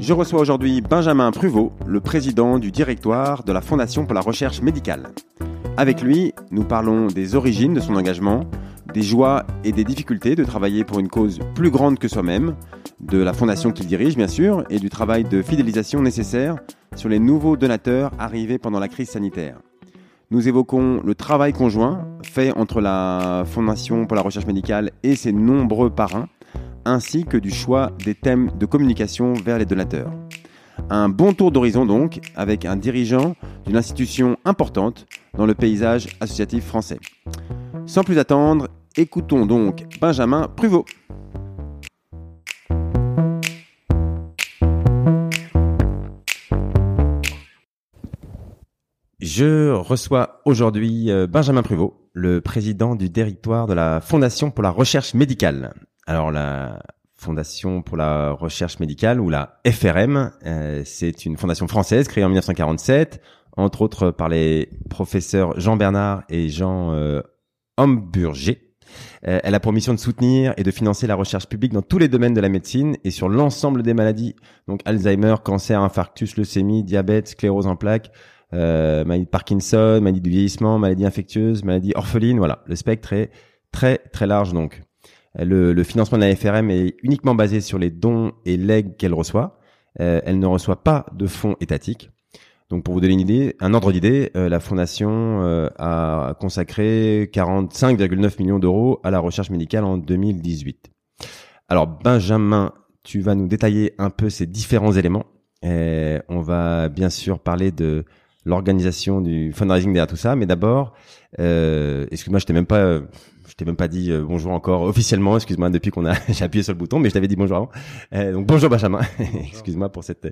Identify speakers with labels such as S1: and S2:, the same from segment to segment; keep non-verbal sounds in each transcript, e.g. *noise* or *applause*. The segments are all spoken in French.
S1: Je reçois aujourd'hui Benjamin Pruvot, le président du directoire de la Fondation pour la recherche médicale. Avec lui, nous parlons des origines de son engagement, des joies et des difficultés de travailler pour une cause plus grande que soi-même, de la fondation qu'il dirige bien sûr, et du travail de fidélisation nécessaire sur les nouveaux donateurs arrivés pendant la crise sanitaire. Nous évoquons le travail conjoint fait entre la Fondation pour la recherche médicale et ses nombreux parrains, ainsi que du choix des thèmes de communication vers les donateurs. Un bon tour d'horizon donc, avec un dirigeant d'une institution importante dans le paysage associatif français. Sans plus attendre, écoutons donc Benjamin Pruvot. Je reçois aujourd'hui euh, Benjamin Pruvot, le président du directoire de la Fondation pour la recherche médicale. Alors la Fondation pour la recherche médicale ou la FRM, euh, c'est une fondation française créée en 1947, entre autres par les professeurs Jean Bernard et Jean euh, Homburger. Euh, elle a pour mission de soutenir et de financer la recherche publique dans tous les domaines de la médecine et sur l'ensemble des maladies, donc Alzheimer, cancer, infarctus, leucémie, diabète, sclérose en plaques, euh, maladie de Parkinson, maladie du vieillissement, maladie infectieuse, maladie orpheline. Voilà, le spectre est très très large donc. Le, financement de la FRM est uniquement basé sur les dons et legs qu'elle reçoit. Euh, elle ne reçoit pas de fonds étatiques. Donc pour vous donner une idée, un ordre d'idée, euh, la fondation euh, a consacré 45,9 millions d'euros à la recherche médicale en 2018. Alors Benjamin, tu vas nous détailler un peu ces différents éléments. Et on va bien sûr parler de l'organisation du fundraising derrière tout ça, mais d'abord, euh, excuse-moi, je t'ai même pas je t'ai même pas dit euh, bonjour encore officiellement, excuse-moi, depuis qu'on a *laughs* j'ai appuyé sur le bouton, mais je t'avais dit bonjour avant. Euh, donc bonjour Benjamin, *laughs* excuse-moi pour cet euh,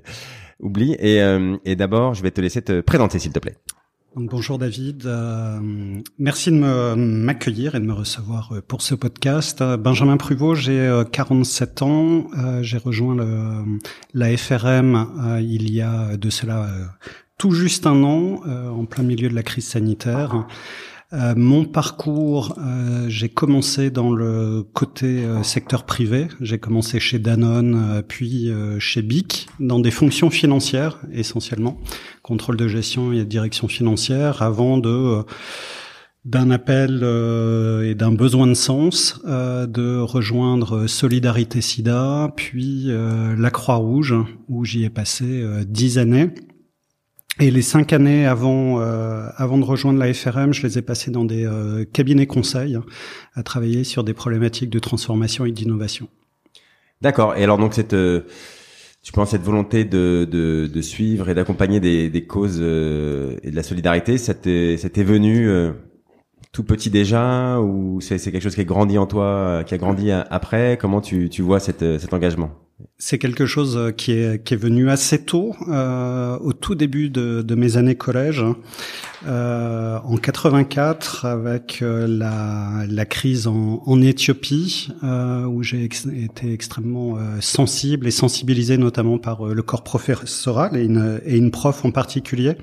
S1: oubli. Et, euh, et d'abord, je vais te laisser te présenter s'il te plaît.
S2: Donc, bonjour David, merci de m'accueillir et de me recevoir pour ce podcast. Benjamin Pruvot, j'ai 47 ans, j'ai rejoint le, la FRM il y a de cela tout juste un an, en plein milieu de la crise sanitaire. Euh, mon parcours, euh, j'ai commencé dans le côté euh, secteur privé. J'ai commencé chez Danone, puis chez BIC, dans des fonctions financières essentiellement, contrôle de gestion et direction financière, avant de d'un appel et d'un besoin de sens de rejoindre Solidarité SIDA, puis la Croix-Rouge, où j'y ai passé dix années. Et les cinq années avant, euh, avant de rejoindre la FRM, je les ai passées dans des euh, cabinets conseils hein, à travailler sur des problématiques de transformation et d'innovation.
S1: D'accord. Et alors donc cette, euh, tu penses cette volonté de, de, de suivre et d'accompagner des, des causes euh, et de la solidarité, ça t'est, venu euh, tout petit déjà ou c'est, c'est quelque chose qui a grandi en toi, qui a grandi après? Comment tu, tu vois cette, cet engagement?
S2: C'est quelque chose euh, qui est, qui est venu assez tôt, euh, au tout début de, de mes années collège, euh, en 84, avec euh, la, la crise en, en Éthiopie, euh, où j'ai été extrêmement euh, sensible et sensibilisé notamment par le corps professoral et une, et une prof en particulier.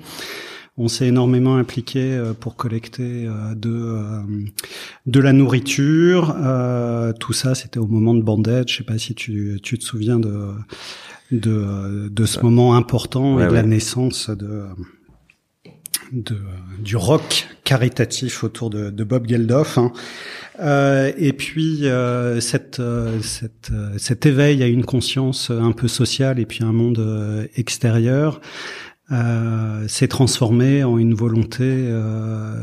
S2: On s'est énormément impliqué euh, pour collecter euh, de euh, de la nourriture. tout ça, c'était au moment de Bandage. Je sais pas si tu, tu te souviens de de, de ce moment important et de la naissance de, de du rock caritatif autour de, de Bob Geldof. Hein. Euh, et puis euh, cette, cette, cet éveil à une conscience un peu sociale et puis un monde extérieur euh, s'est transformé en une volonté euh,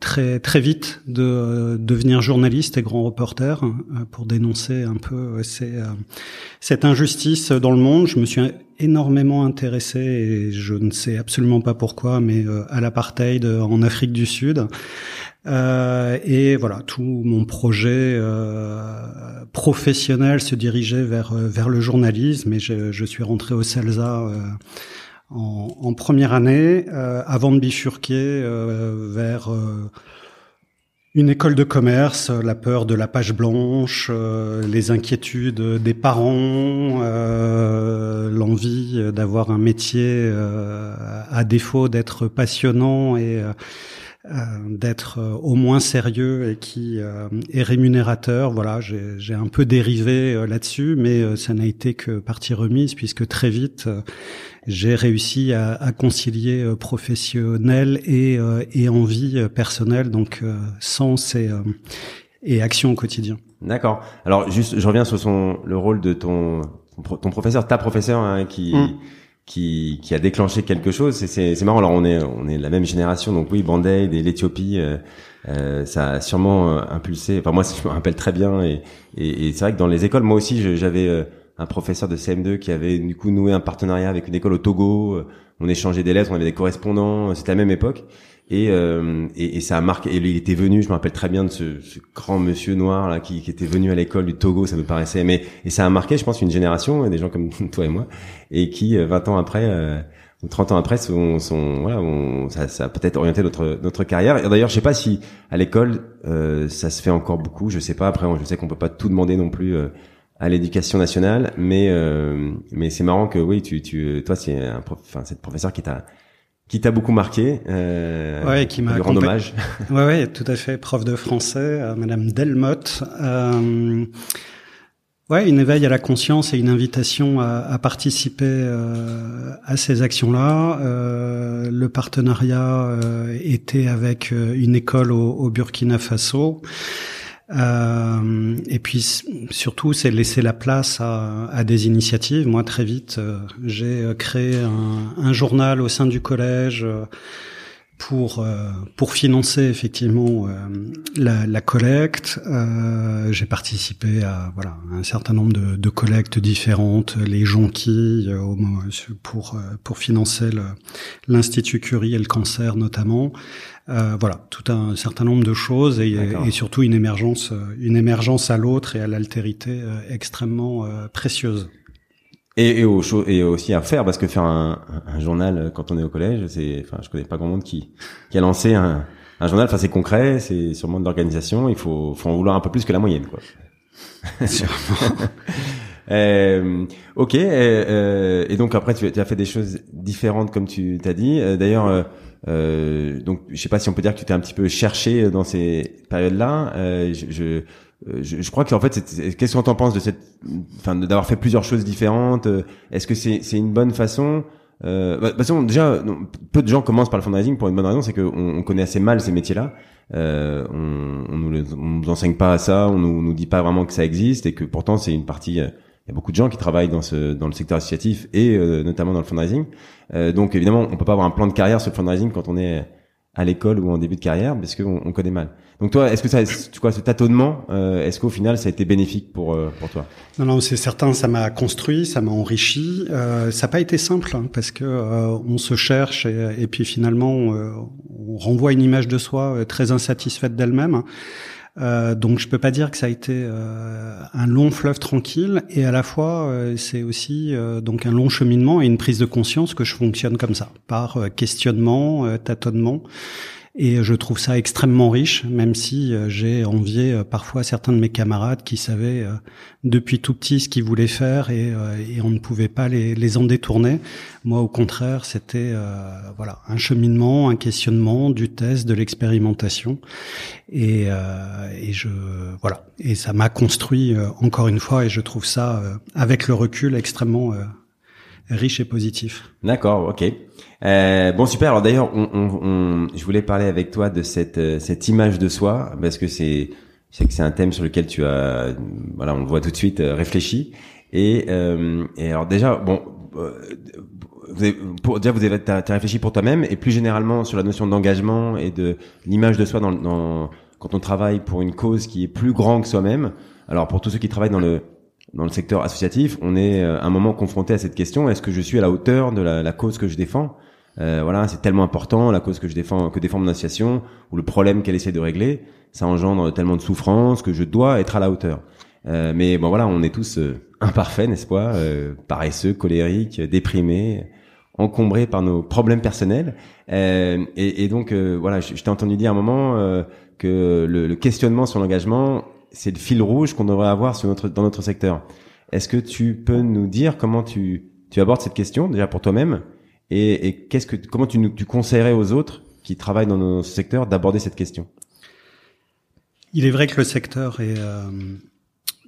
S2: très très vite de euh, devenir journaliste et grand reporter euh, pour dénoncer un peu euh, ces, cette injustice dans le monde. Je me suis énormément intéressé et je ne sais absolument pas pourquoi, mais à l'apartheid en Afrique du Sud. Euh, et voilà, tout mon projet euh, professionnel se dirigeait vers vers le journalisme et je, je suis rentré au CELSA en, première année, avant de bifurquer vers une école de commerce, la peur de la page blanche, euh, les inquiétudes des parents, euh, l'envie d'avoir un métier euh, à défaut d'être passionnant et d'être au moins sérieux et qui est rémunérateur. Voilà, j'ai un peu dérivé là-dessus, mais ça n'a été que partie remise puisque très vite j'ai réussi à, à, concilier euh, professionnel et, euh, et envie euh, personnelle, donc sens et, et action au quotidien.
S1: D'accord. Alors juste, je reviens sur son le rôle de ton ton professeur, ta professeur hein, qui mm. Qui qui a déclenché quelque chose. C'est marrant. Alors on est on est de la même génération, donc oui, band et l'Éthiopie. Euh, ça a sûrement impulsé. Enfin moi, je me rappelle très bien, et, et, et c'est vrai que dans les écoles, moi aussi, j'avais un professeur de CM2 qui avait du coup noué un partenariat avec une école au Togo. Euh, on échangeait des lettres, on avait des correspondants. C'était la même époque. Et, euh, et, et, ça a marqué. Et il était venu, je me rappelle très bien de ce, ce grand monsieur noir là qui, qui était venu à l'école du Togo. Ça me paraissait, mais et ça a marqué, je pense, une génération, des gens comme *laughs* toi et moi, et qui 20 euh, ans après. Euh, ou 30 ans après, sont, sont voilà, on, ça, ça a peut-être orienté notre notre carrière. Et d'ailleurs, je sais pas si à l'école euh, ça se fait encore beaucoup. Je sais pas. Après, je sais qu'on peut pas tout demander non plus à l'éducation nationale, mais euh, mais c'est marrant que oui, tu tu toi c'est un enfin cette professeur qui t'a qui t'a beaucoup marqué,
S2: euh, ouais, qui m'a
S1: rend hommage. *laughs*
S2: ouais, ouais, tout à fait, prof de français, euh, Madame Delmotte. Euh, ouais, une éveil à la conscience et une invitation à, à participer euh, à ces actions-là. Euh, le partenariat était avec une école au, au Burkina Faso. Euh, et puis surtout, c'est laisser la place à, à, des initiatives. Moi, très vite, euh, j'ai euh, créé un, un, journal au sein du collège euh, pour euh, pour financer effectivement la, la, collecte. j'ai participé à voilà un certain nombre de, de collectes différentes, les jonquilles pour pour financer l'institut Curie et le cancer notamment. Euh, voilà, tout un certain nombre de choses et, et surtout une émergence, euh, une émergence à l'autre et à l'altérité euh, extrêmement précieuse.
S1: Et, et, au, et aussi à faire parce que faire un, un journal quand on est au collège, c'est, enfin, je connais pas grand monde qui, qui a lancé un, un journal. Enfin, c'est concret, c'est sûrement de l'organisation. Il faut, faut en vouloir un peu plus que la moyenne, quoi. *laughs*
S2: Sûrement. *laughs*
S1: euh, ok. Euh, et donc après, tu, tu, as fait des choses différentes, comme tu t'as dit. D'ailleurs, euh, donc, je sais pas si on peut dire que tu t'es un petit peu cherché dans ces périodes-là. Euh, je, je, je, je, crois qu'en fait, qu'est-ce qu'on t'en pense de cette, enfin, d'avoir fait plusieurs choses différentes? Est-ce que c'est c'est une bonne façon? Euh, bah, façon, déjà, peu de gens commencent par le fundraising pour une bonne raison, c'est qu'on on connaît assez mal ces métiers-là. Euh, on, on, nous, on nous enseigne pas à ça, on nous, nous dit pas vraiment que ça existe et que pourtant c'est une partie euh, il y a beaucoup de gens qui travaillent dans ce dans le secteur associatif et euh, notamment dans le fundraising. Euh, donc évidemment, on peut pas avoir un plan de carrière sur le fundraising quand on est à l'école ou en début de carrière parce qu'on on connaît mal. Donc toi, est-ce que ça, tu quoi, ce tâtonnement, euh, est-ce qu'au final ça a été bénéfique pour euh, pour toi?
S2: Non, non, c'est certain, ça m'a construit, ça m'a enrichi. Euh, ça n'a pas été simple hein, parce que on se cherche et, et puis finalement on renvoie une image de soi très insatisfaite d'elle-même. Euh, donc je peux pas dire que ça a été euh, un long fleuve tranquille et à la fois euh, c'est aussi euh, donc un long cheminement et une prise de conscience que je fonctionne comme ça par questionnement, tâtonnement et je trouve ça extrêmement riche, même si euh, j'ai envié euh, parfois certains de mes camarades qui savaient euh, depuis tout petit ce qu'ils voulaient faire et, on ne pouvait pas les, les en détourner. Moi, au contraire, c'était voilà un cheminement, un questionnement, du test, de l'expérimentation, et, et je voilà et ça m'a construit encore une fois et je trouve ça avec le recul extrêmement riche et positif.
S1: D'accord, ok. Euh, bon super. Alors d'ailleurs, on, on, on, je voulais parler avec toi de cette euh, cette image de soi parce que c'est que c'est un thème sur lequel tu as voilà on le voit tout de suite euh, réfléchi et euh, et alors déjà bon euh, vous avez, pour dire vous avez as, réfléchi pour toi-même et plus généralement sur la notion d'engagement et de l'image de soi dans, dans quand on travaille pour une cause qui est plus grande que soi-même. Alors pour tous ceux qui travaillent dans le dans le secteur associatif, on est à un moment confronté à cette question est-ce que je suis à la hauteur de la, la cause que je défends? Euh, voilà, c'est tellement important la cause que je défends, que défend mon association ou le problème qu'elle essaie de régler, ça engendre tellement de souffrance que je dois être à la hauteur. Euh, mais bon voilà, on est tous euh, imparfaits, n'est-ce pas? Euh, Paresseux, colériques, déprimés. encombrés par nos problèmes personnels. Euh, et, et, donc euh, voilà, je, t'ai entendu dire un moment euh, que le, le, questionnement sur l'engagement, c'est le fil rouge qu'on devrait avoir sur notre, dans notre secteur. Est-ce que tu peux nous dire comment tu, tu abordes cette question déjà pour toi-même et, et qu'est-ce que comment tu, tu conseillerais aux autres qui travaillent dans nos secteurs d'aborder cette question?
S2: Il est vrai que le secteur est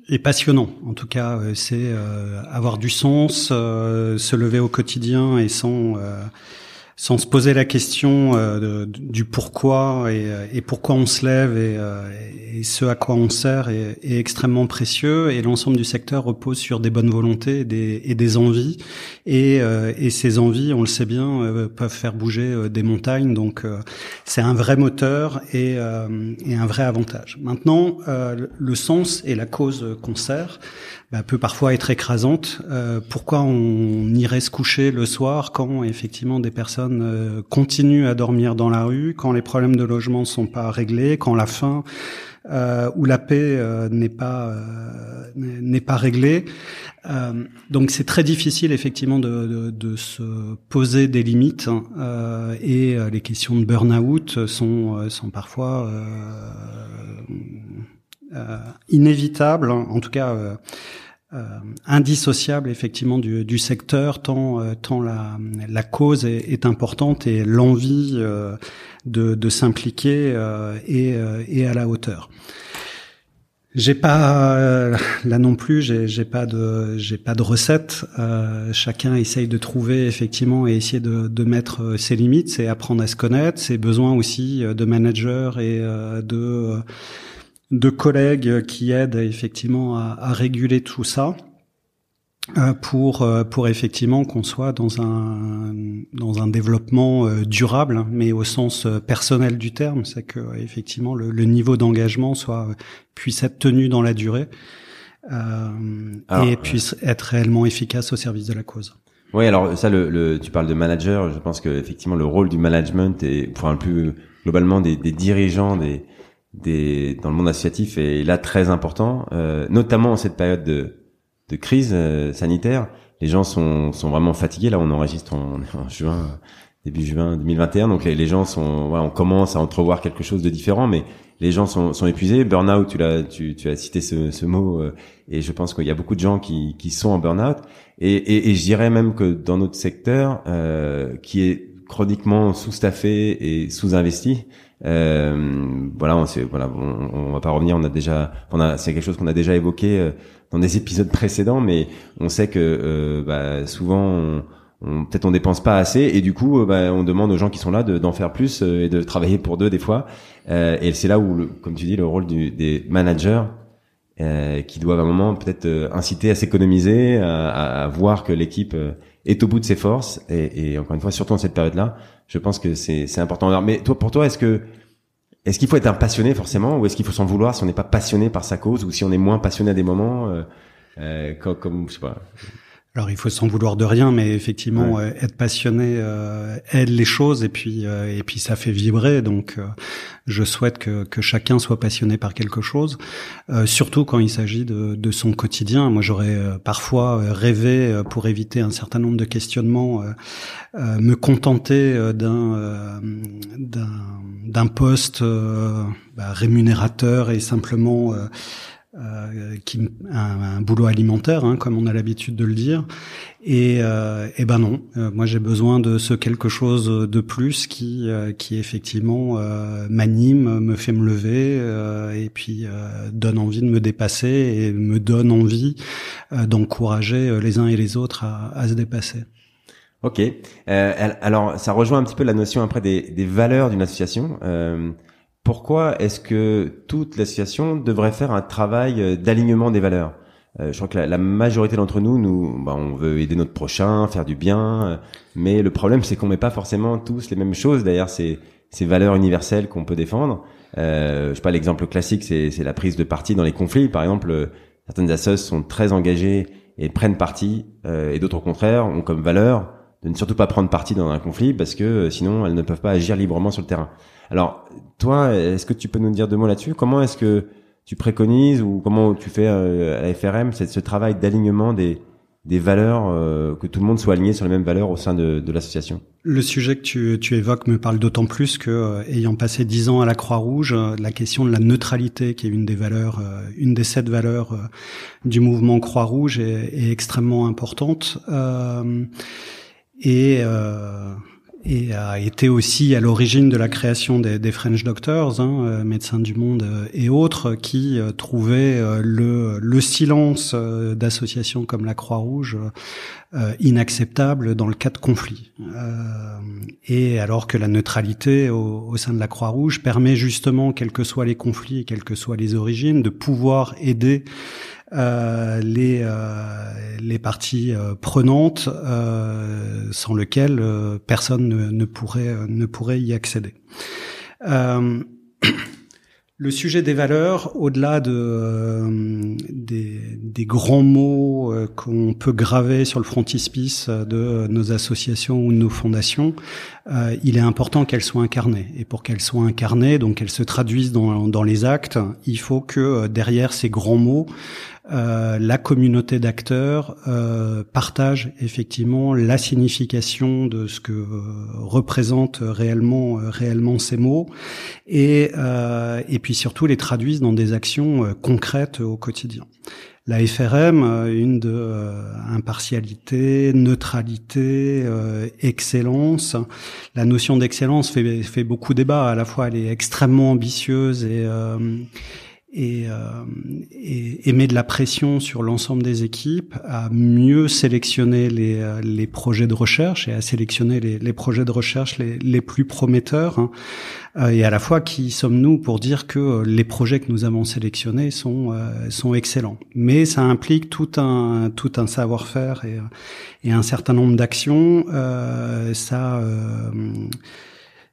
S2: est passionnant. En tout cas, euh, c'est euh, avoir du sens, euh, se lever au quotidien et sans sans se poser la question euh, du pourquoi et, et, pourquoi on se lève et, euh, ce à quoi on sert est, extrêmement précieux et l'ensemble du secteur repose sur des bonnes volontés et des, envies. Et, euh, ces envies, on le sait bien, peuvent faire bouger des montagnes. Donc c'est un vrai moteur et, un vrai avantage. Maintenant, le sens et la cause qu'on sert bah, peut parfois être écrasante. Euh, pourquoi on irait se coucher le soir quand effectivement des personnes euh, continuent à dormir dans la rue, quand les problèmes de logement sont pas réglés, quand la faim euh, ou la paix euh, n'est pas n'est pas réglée. donc c'est très difficile effectivement de, de, de, se poser des limites hein, et les questions de burn-out sont sont parfois euh, inévitable, hein, en tout cas euh, euh, indissociable effectivement du, du secteur, tant, tant la, la cause est, est importante et l'envie de, de s'impliquer est, est à la hauteur. J'ai pas là non plus, j'ai pas de j'ai pas de recette. Euh, chacun essaye de trouver effectivement et essayer de, de mettre ses limites, c'est apprendre à se connaître, ses besoins aussi de manager et de de collègues qui aident effectivement à, à réguler tout ça euh, pour euh, pour effectivement qu'on soit dans un dans un développement euh, durable mais au sens personnel du terme c'est que effectivement le, le niveau d'engagement soit puisse être tenu dans la durée euh, et puisse être réellement efficace au service de la cause.
S1: Oui, alors ça, le, le, tu parles de manager. Je pense que effectivement le rôle du management et enfin plus globalement des, des dirigeants, des des, dans le monde associatif est là très important, euh, notamment en cette période de, de crise euh, sanitaire. Les gens sont, sont vraiment fatigués. Là, on enregistre en, *laughs* en juin, début juin 2021. Donc les, les gens sont, voilà, on commence à entrevoir quelque chose de différent, mais les gens sont, sont épuisés. Burnout, tu l'as, tu, tu as cité ce, ce mot, euh, et je pense qu'il y a beaucoup de gens qui, qui sont en burnout. Et, et, et je dirais même que dans notre secteur, euh, qui est chroniquement sous-staffé et sous-investi, euh, voilà, on, voilà, on, on, va pas revenir. On a déjà, on a, c'est quelque chose qu'on a déjà évoqué euh, dans des épisodes précédents, mais on sait que euh, bah, souvent, on, on, peut-être on dépense pas assez, et du coup, euh, bah, on demande aux gens qui sont là d'en faire plus et de travailler pour deux des fois. et c'est là où, le, comme tu dis, le rôle du, des managers qui doivent à un moment peut-être inciter à s'économiser, à, à, voir que l'équipe est au bout de ses forces, et, et encore une fois, surtout en cette période-là je pense que c'est important. Mais toi, pour toi, est-ce que est-ce qu'il faut être un passionné forcément, ou est-ce qu'il faut s'en vouloir si on n'est pas passionné par sa cause, ou si on est moins passionné à des moments, euh, euh, comme, comme je sais pas.
S2: Alors il faut s'en vouloir de rien, mais effectivement euh, être passionné euh, aide les choses et puis euh, et puis ça fait vibrer. Donc je souhaite que, que chacun soit passionné par quelque chose, surtout quand il s'agit de, de son quotidien. Moi j'aurais parfois rêvé pour éviter un certain nombre de questionnements, me contenter d'un d'un d'un poste bah, rémunérateur et simplement euh, qui un, un, boulot alimentaire, hein, comme on a l'habitude de le dire. Et, euh, et ben non, euh, moi j'ai besoin de ce quelque chose de plus qui, euh, qui effectivement m'anime, me fait me lever et puis donne envie de me dépasser et me donne envie d'encourager les uns et les autres à, à se dépasser.
S1: Ok. alors ça rejoint un petit peu la notion après des, des valeurs d'une association pourquoi est-ce que toute l'association devrait faire un travail euh, d'alignement des valeurs? Euh, Je crois que la, majorité d'entre nous, nous, bah, on veut aider notre prochain, faire du bien, euh, mais le problème c'est qu'on met pas forcément tous les mêmes choses. D'ailleurs, c'est ces valeurs universelles qu'on peut défendre. Euh, je sais pas, l'exemple classique, c'est la prise de parti dans les conflits. Par exemple, certaines associations sont très engagées et prennent parti, et d'autres au contraire ont comme valeur de ne surtout pas prendre parti dans un conflit parce que sinon elles ne peuvent pas agir librement sur le terrain. Alors, toi, est-ce que tu peux nous dire deux mots là-dessus? Comment est-ce que tu préconises ou comment tu fais euh, à la FRM c'est ce travail d'alignement des, des valeurs, euh, que tout le monde soit aligné sur les mêmes valeurs au sein de, de l'association?
S2: Le sujet que tu, tu évoques me parle d'autant plus que, euh, ayant passé dix ans à la Croix-Rouge, la question de la neutralité, qui est une des valeurs, une des sept valeurs du mouvement Croix-Rouge, est, est, extrêmement importante. et et a été aussi à l'origine de la création des, French Doctors, hein, euh, médecins du monde euh, et autres, qui euh, trouvaient le, le, silence d'associations comme la Croix-Rouge inacceptable dans le cas de conflit. et alors que la neutralité au, au sein de la Croix-Rouge permet justement, quels que soient les conflits et quelles que soient les origines, de pouvoir aider les euh, les parties euh, prenantes sans lesquelles personne ne, pourrait ne pourrait y accéder. *clears throat* Le sujet des valeurs, au-delà de, euh, des, des, grands mots euh, qu'on peut graver sur le frontispice de nos associations ou de nos fondations, euh, il est important qu'elles soient incarnées. Et pour qu'elles soient incarnées, donc qu'elles se traduisent dans, dans les actes, il faut que derrière ces grands mots, euh, la communauté d'acteurs euh, partage effectivement la signification de ce que euh, représentent réellement euh, réellement ces mots et et puis surtout les traduisent dans des actions concrètes au quotidien. La FRM, une de impartialité, neutralité, excellence. La notion d'excellence fait, fait beaucoup débat. À la fois, elle est extrêmement ambitieuse et et, euh, et, et, met de la pression sur l'ensemble des équipes à mieux sélectionner les, euh, les projets de recherche et à sélectionner les, les projets de recherche les, les plus prometteurs. Hein. Euh, et à la fois, qui sommes-nous pour dire que les projets que nous avons sélectionnés sont euh, sont excellents. Mais ça implique tout un tout un savoir-faire et, et un certain nombre d'actions. ça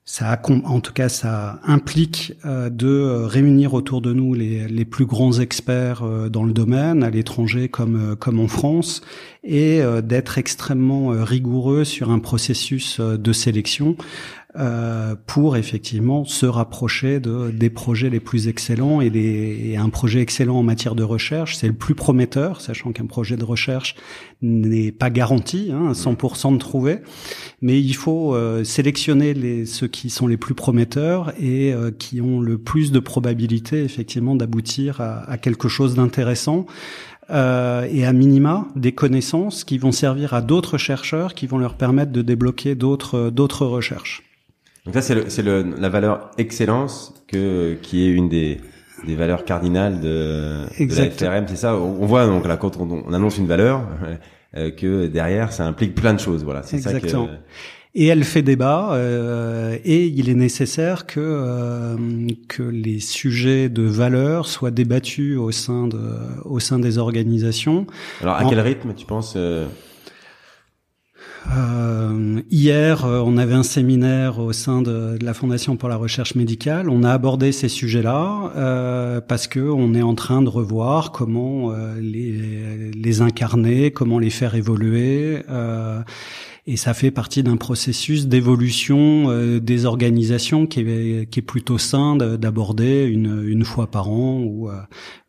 S2: ça en tout cas, ça implique euh, de euh, réunir autour de nous les, plus grands experts euh, dans le domaine, à l'étranger comme comme en France, et d'être extrêmement rigoureux sur un processus de sélection euh, pour effectivement se rapprocher de, des projets les plus excellents et, des, et un projet excellent en matière de recherche, c'est le plus prometteur, sachant qu'un projet de recherche n'est pas garanti, hein, 100% de trouver, mais il faut euh, sélectionner les, ceux qui sont les plus prometteurs et euh, qui ont le plus de probabilité effectivement d'aboutir à, à, quelque chose d'intéressant. Euh, et à minima des connaissances qui vont servir à d'autres chercheurs, qui vont leur permettre de débloquer d'autres d'autres recherches.
S1: Donc ça, c'est le, c'est le, la valeur excellence que, qui est une des, des valeurs cardinales de, de la FRM. C'est ça. On voit donc là quand on, on annonce une valeur euh, que derrière ça implique plein de choses. Voilà. C'est ça que.
S2: Et elle fait débat, euh, et il est nécessaire que euh, que les sujets de valeur soient débattus au sein de au sein des organisations.
S1: Alors à quel rythme tu penses euh,
S2: hier, euh, on avait un séminaire au sein de, la Fondation pour la recherche médicale. On a abordé ces sujets-là euh, parce que on est en train de revoir comment euh, les, incarner, comment les faire évoluer. et ça fait partie d'un processus d'évolution des organisations qui est, plutôt sain d'aborder une, fois par an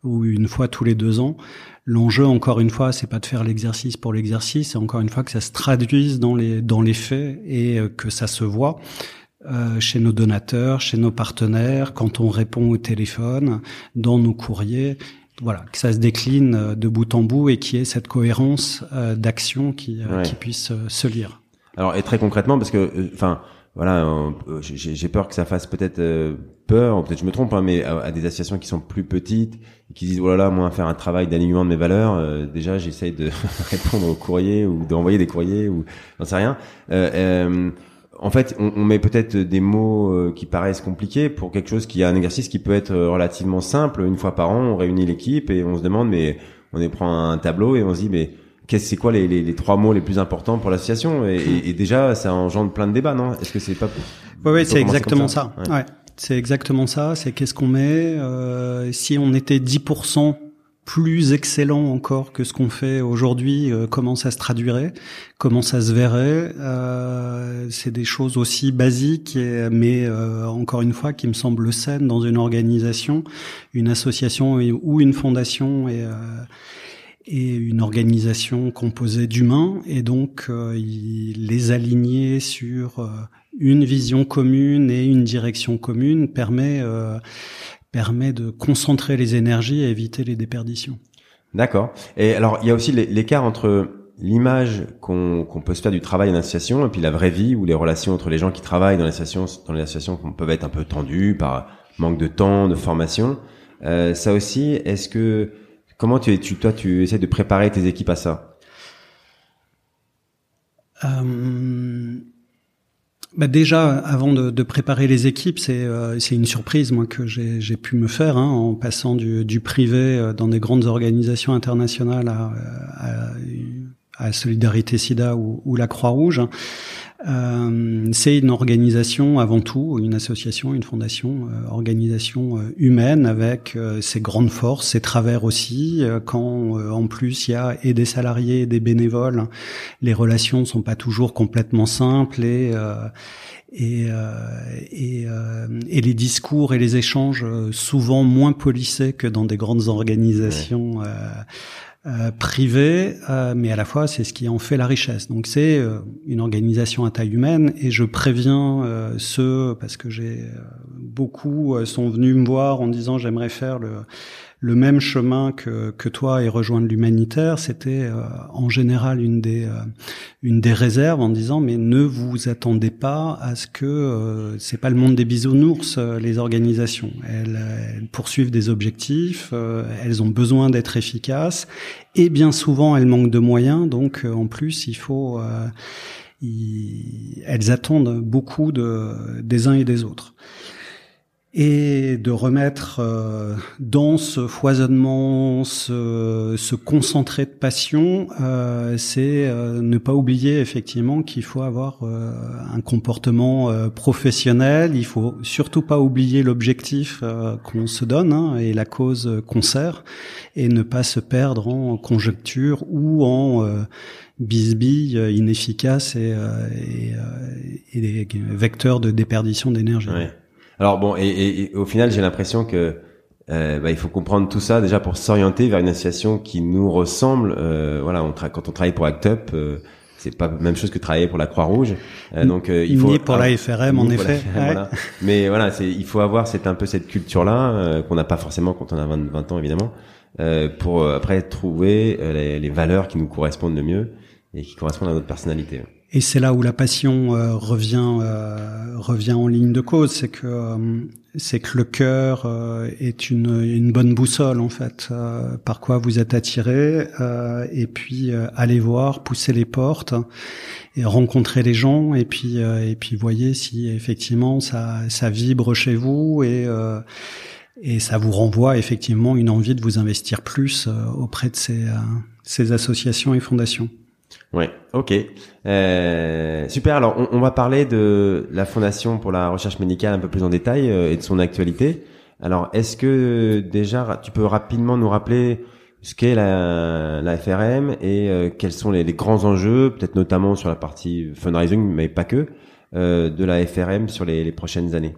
S2: ou une fois tous les deux ans. L'enjeu, encore une fois, c'est pas de faire l'exercice pour l'exercice, c'est encore une fois que ça se traduise dans les dans les faits et euh, que ça se voit. Euh, chez nos donateurs, chez nos partenaires, quand on répond au téléphone, dans nos courriers, voilà, que ça se décline euh, de bout en bout et qu'il y ait cette cohérence d'action qui, qui puisse se lire.
S1: Alors, et très concrètement, parce que, enfin, voilà, j'ai peur que ça fasse peut-être peur, peut-être je me trompe, hein, mais à, des associations qui sont plus petites, qui disent, oh moi, faire un travail d'alignement de mes valeurs, euh, déjà, j'essaye de *laughs* répondre aux courriers ou d'envoyer des courriers ou j'en sais rien. Euh, euh, en fait, on, met peut-être des mots euh, qui paraissent compliqués pour quelque chose qui est un exercice qui peut être relativement simple. Une fois par an, on réunit l'équipe et on se demande, mais on est prend un tableau et on se dit, mais qu'est-ce c'est quoi les, les, les, trois mots les plus importants pour l'association et, et, déjà ça engendre plein de débats non? Est-ce que c'est pas
S2: oui oui c'est exactement ça, ça. Ouais c'est exactement ça. C'est qu'est-ce qu'on met. Euh, si on était 10% plus excellent encore que ce qu'on fait aujourd'hui, euh, comment ça se traduirait, comment ça se verrait? Euh, c'est des choses aussi basiques, mais euh, encore une fois, qui me semblent saines dans une organisation, une association ou une fondation. Et, et une organisation composée d'humains et donc les aligner sur une vision commune et une direction commune permet permet de concentrer les énergies et éviter les déperditions.
S1: D'accord. Et alors il y a aussi l'écart entre l'image qu'on peut se faire du travail en association et puis la vraie vie ou les relations entre les gens qui travaillent dans les associations dans les associations peuvent être un peu tendues par manque de temps, de formation. Euh, ça aussi, est-ce que comment tu, toi tu essaies de préparer tes équipes à ça
S2: euh... Bah déjà, avant de, préparer les équipes, c'est euh, c'est une surprise moi que j'ai pu me faire hein, en passant du, privé euh, dans des grandes organisations internationales à, Solidarité SIDA ou, ou la Croix-Rouge. Euh, c'est une organisation avant tout, une association, une fondation, euh, organisation euh, humaine avec ses grandes forces, ses travers aussi. quand en plus il y a et des salariés et des bénévoles, les relations sont pas toujours complètement simples et et, et, et, les discours et les échanges souvent moins polissés que dans des grandes organisations euh, privé, euh, mais à la fois c'est ce qui en fait la richesse. Donc c'est euh, une organisation à taille humaine et je préviens ceux parce que j'ai beaucoup sont venus me voir en disant j'aimerais faire le le même chemin que, que toi et rejoindre l'humanitaire, c'était euh, en général une des, euh, une des réserves en disant mais ne vous attendez pas à ce que euh, c'est pas le monde des bisounours les organisations. Elles, elles poursuivent des objectifs, elles ont besoin d'être efficaces et bien souvent elles manquent de moyens. Donc en plus il faut elles attendent beaucoup de, des uns et des autres et de remettre euh, dans ce foisonnement, ce, ce concentré de passion, euh, c'est euh, ne pas oublier effectivement qu'il faut avoir un comportement professionnel. Il faut surtout pas oublier l'objectif qu'on se donne hein, et la cause qu'on sert, et ne pas se perdre en conjecture ou en bisbilles inefficaces et, et, et, des vecteurs de déperdition d'énergie.
S1: Alors bon, et, et, au final, j'ai l'impression que euh, bah, il faut comprendre tout ça déjà pour s'orienter vers une association qui nous ressemble. Euh, voilà, on quand on travaille pour ACT UP, euh, c'est pas la même chose que travailler pour la Croix-Rouge.
S2: Euh, donc euh, il faut ni pour la FRM en effet.
S1: voilà. Mais voilà, c'est il faut avoir cette un peu cette culture là qu'on n'a pas forcément quand on a 20, 20 ans évidemment, pour après trouver les, les valeurs qui nous correspondent le mieux et qui correspondent à notre personnalité.
S2: Et c'est là où la passion euh, revient euh, revient en ligne de cause, c'est que euh, c'est que le cœur est une, une bonne boussole en fait, par quoi vous êtes attiré, et puis allez voir, pousser les portes et rencontrer les gens, et puis et puis voyez si effectivement ça ça vibre chez vous et et ça vous renvoie effectivement une envie de vous investir plus auprès de ces ces associations et fondations.
S1: Ouais, ok, euh, super. Alors, on, va parler de la Fondation pour la recherche médicale un peu plus en détail euh, et de son actualité. Alors, est-ce que déjà tu peux rapidement nous rappeler ce qu'est la, FRM et euh, quels sont les, grands enjeux, peut-être notamment sur la partie fundraising, mais pas que, de la FRM sur les prochaines années?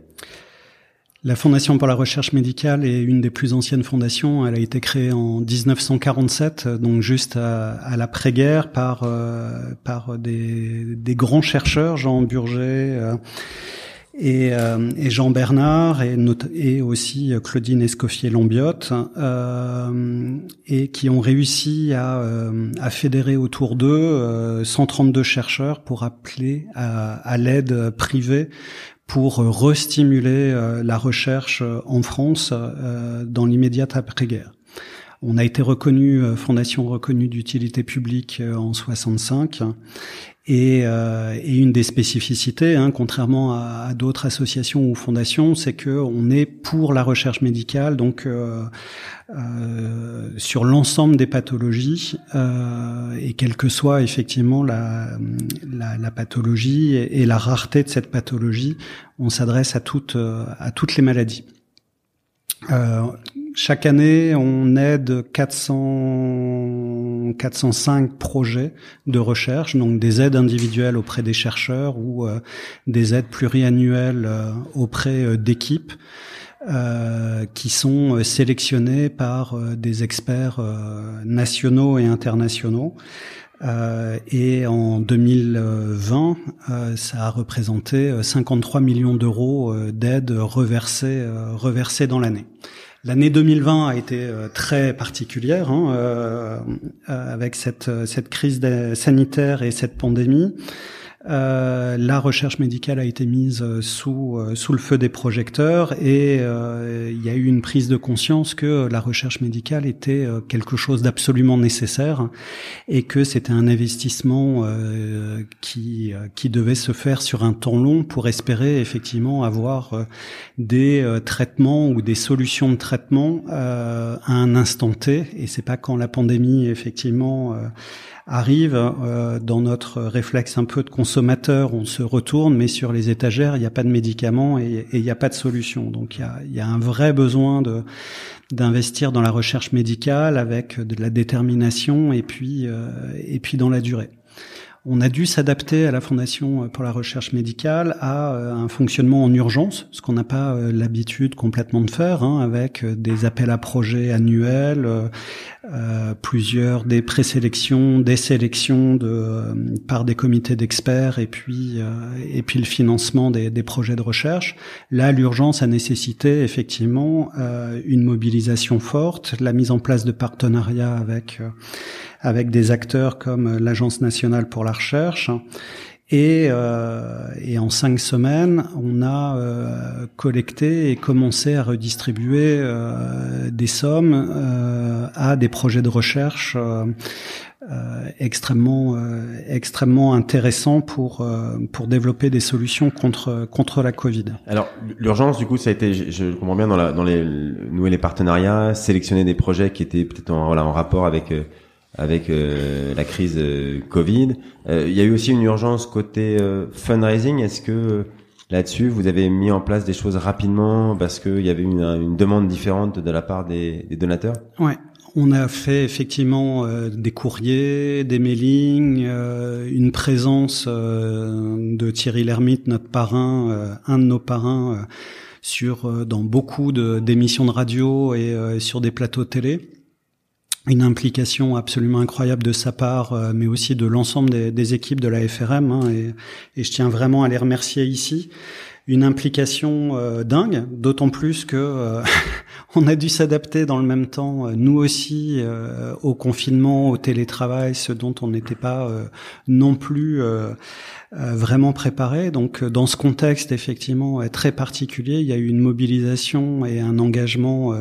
S2: La Fondation pour la recherche médicale est une des plus anciennes fondations. Elle a été créée en 1947, donc juste à, l'après-guerre, par euh, par des, des, grands chercheurs, Jean Burger euh, et, euh, et, Jean Bernard, et, et aussi Claudine Escoffier-Lambiotte, et qui ont réussi à, à fédérer autour d'eux 132 chercheurs pour appeler à, à l'aide privée pour euh, restimuler euh, la recherche euh, en France dans l'immédiate après-guerre. On a été reconnu fondation reconnue d'utilité publique en 65 et, et, une des spécificités, hein, contrairement à, d'autres associations ou fondations, c'est que on est pour la recherche médicale, donc euh, sur l'ensemble des pathologies euh, et quelle que soit effectivement la, la, la pathologie et, la rareté de cette pathologie, on s'adresse à toutes à toutes les maladies. Euh, chaque année, on aide 400, 405 projets de recherche, donc des aides individuelles auprès des chercheurs ou euh, des aides pluriannuelles auprès d'équipes. qui sont sélectionnés par des experts nationaux et internationaux. Euh, et en 2020, euh, ça a représenté 53 millions d'euros d'aide reversées, reversées dans l'année. L'année 2020 a été très particulière hein, avec cette, cette crise sanitaire et cette pandémie. Euh, la recherche médicale a été mise euh, sous euh, sous le feu des projecteurs et il y a eu une prise de conscience que la recherche médicale était quelque chose d'absolument nécessaire et que c'était un investissement qui qui devait se faire sur un temps long pour espérer effectivement avoir des traitements ou des solutions de traitement à un instant T. Et c'est pas quand la pandémie effectivement arrive euh, dans notre réflexe un peu de consommateur, on se retourne, mais sur les étagères, il n'y a pas de médicaments et, il n'y a pas de solution. Donc il y a, y a un vrai besoin de d'investir dans la recherche médicale avec de la détermination et puis euh, et puis dans la durée. On a dû s'adapter à la Fondation pour la recherche médicale à euh, un fonctionnement en urgence, ce qu'on n'a pas euh, l'habitude complètement de faire, hein, avec euh, des appels à projets annuels, plusieurs des présélections, des sélections de, par des comités d'experts et puis et puis le financement des, des, projets de recherche. Là, l'urgence a nécessité effectivement une mobilisation forte, la mise en place de partenariats avec avec des acteurs comme l'Agence nationale pour la recherche. Et, euh, et, en cinq semaines, on a euh, collecté et commencé à redistribuer euh, des sommes euh, à des projets de recherche euh, extrêmement extrêmement intéressants pour pour développer des solutions contre contre la Covid.
S1: Alors l'urgence, du coup, ça a été, je, je comprends bien dans, la, dans les nouer les partenariats, sélectionner des projets qui étaient peut-être en, voilà, en rapport avec avec euh, la crise euh, Covid. Euh, il y a eu aussi une urgence côté fundraising. Est-ce que là-dessus, vous avez mis en place des choses rapidement parce qu'il y avait une, une, demande différente de la part des, des donateurs?
S2: Ouais. On a fait effectivement des courriers, des mailings, une présence de Thierry Lhermitte, notre parrain, un de nos parrains, sur dans beaucoup d'émissions de, radio et sur des plateaux télé une implication absolument incroyable de sa part, euh, mais aussi de l'ensemble des, équipes de la FRM, hein, et, je tiens vraiment à les remercier ici. Une implication euh, dingue, d'autant plus que euh, *laughs* on a dû s'adapter dans le même temps, nous aussi, au confinement, au télétravail, ce dont on n'était pas non plus vraiment préparé. Donc, dans ce contexte effectivement très particulier, il y a eu une mobilisation et un engagement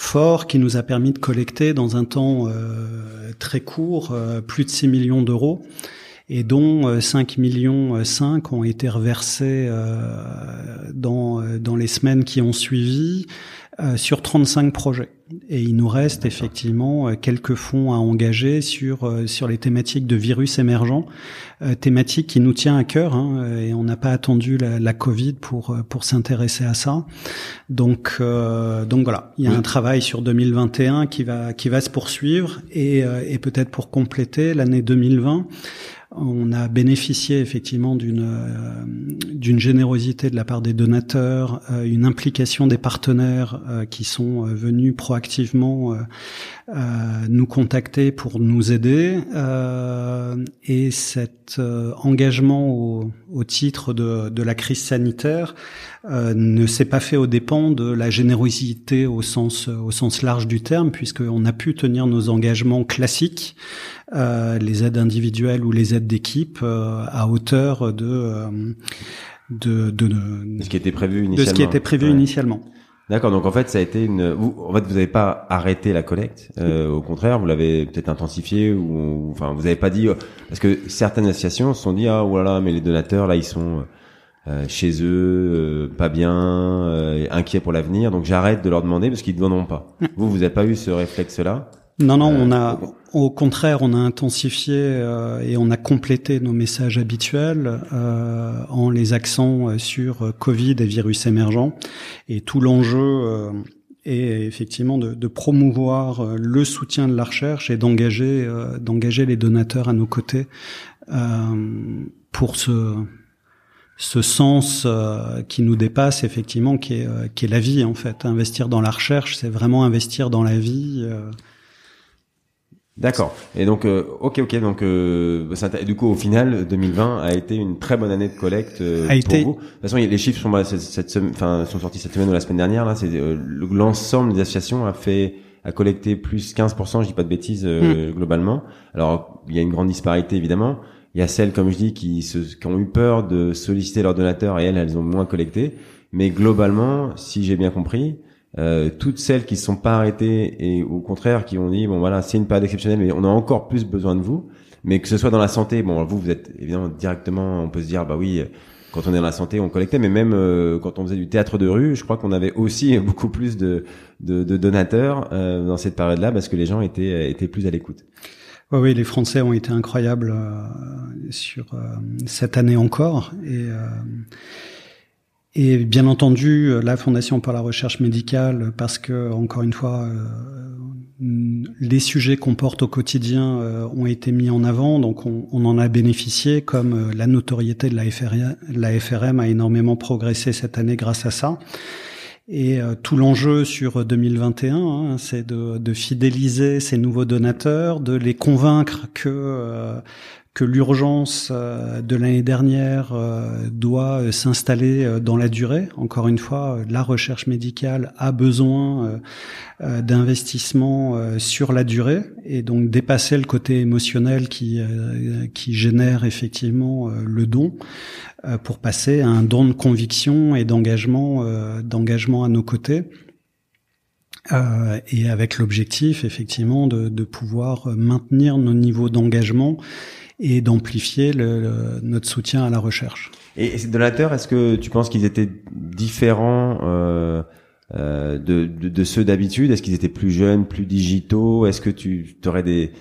S2: fort qui nous a permis de collecter dans un temps euh, très court euh, plus de 6 millions d'euros et dont 5 euh, millions 5 ont été reversés dans, dans les semaines qui ont suivi sur 35 projets. Et il nous reste effectivement euh, quelques fonds à engager sur euh, sur les thématiques de virus émergents, euh, thématique qui nous tient à cœur, hein, et on n'a pas attendu la, la, Covid pour pour s'intéresser à ça. Donc donc voilà, il y a un travail sur 2021 qui va qui va se poursuivre et et peut-être pour compléter l'année 2020. On a bénéficié effectivement d'une euh, d'une générosité de la part des donateurs, euh, une implication des partenaires euh, qui sont venus proactivement nous contacter pour nous aider. et cet engagement au, titre de, de, la crise sanitaire ne s'est pas fait aux dépens de la générosité au sens au sens large du terme, puisqu'on a pu tenir nos engagements classiques euh, les aides individuelles ou les aides d'équipe euh, à hauteur de, euh, de, de,
S1: de, ce qui était prévu initialement.
S2: De ce qui était prévu initialement.
S1: D'accord, donc en fait ça a été une. Vous, en fait, vous n'avez pas arrêté la collecte. Euh, au contraire, vous l'avez peut-être intensifié ou, enfin, vous n'avez pas dit parce que certaines associations se sont dit ah voilà, mais les donateurs là ils sont euh, chez eux, pas bien, inquiets pour l'avenir, donc j'arrête de leur demander parce qu'ils ne donneront pas. Vous, vous n'avez pas eu ce réflexe-là?
S2: Non, non, on a au contraire, on a intensifié euh, et on a complété nos messages habituels euh, en les accents euh, sur Covid et virus émergents. Et tout l'enjeu est effectivement de, de, promouvoir le soutien de la recherche et d'engager d'engager les donateurs à nos côtés pour ce ce sens qui nous dépasse effectivement, qui est, qui est la vie en fait. Investir dans la recherche, c'est vraiment investir dans la vie.
S1: D'accord. Et donc, euh, ok, ok. Donc, euh, du coup, au final, 2020 a été une très bonne année de collecte euh, pour été... vous. De toute façon, les chiffres sont, cette, cette enfin, sont sortis cette semaine ou la semaine dernière. Là, c'est euh, l'ensemble des associations a fait a collecté plus 15%, je dis pas de bêtises hmm. globalement. Alors, il y a une grande disparité évidemment. Il y a celles, comme je dis, qui, se, qui ont eu peur de solliciter leurs donateurs et elles, elles ont moins collecté. Mais globalement, si j'ai bien compris, euh, toutes celles qui ne sont pas arrêtées et au contraire qui ont dit bon voilà c'est une période exceptionnelle mais on a encore plus besoin de vous. Mais que ce soit dans la santé bon vous vous êtes évidemment directement on peut se dire bah oui quand on est dans la santé on collectait. Mais même euh, quand on faisait du théâtre de rue je crois qu'on avait aussi *laughs* beaucoup plus de de, de donateurs euh, dans cette période là parce que les gens étaient étaient plus à l'écoute.
S2: Oui, oui, les Français ont été incroyables sur cette année encore. Et et bien entendu, la Fondation pour la recherche médicale, parce que encore une fois, euh, les sujets qu'on porte au quotidien euh, ont été mis en avant, donc on, en a bénéficié, comme euh, la notoriété de la FRM, a énormément progressé cette année grâce à ça. Et tout l'enjeu sur 2021, hein, c'est de, fidéliser ces nouveaux donateurs, de les convaincre que que l'urgence euh, de l'année dernière euh, doit euh, s'installer dans la durée. Encore une fois, la recherche médicale a besoin d'investissements sur la durée et donc dépasser le côté émotionnel qui qui génère effectivement le don pour passer à un don de conviction et d'engagement d'engagement à nos côtés. Euh, et avec l'objectif effectivement de, de, pouvoir maintenir nos niveaux d'engagement et d'amplifier le, notre soutien à la recherche.
S1: Et ces donateurs, est-ce que tu penses qu'ils étaient différents euh, euh, de, de, de, ceux d'habitude? Est-ce qu'ils étaient plus jeunes, plus digitaux? Est-ce que tu aurais des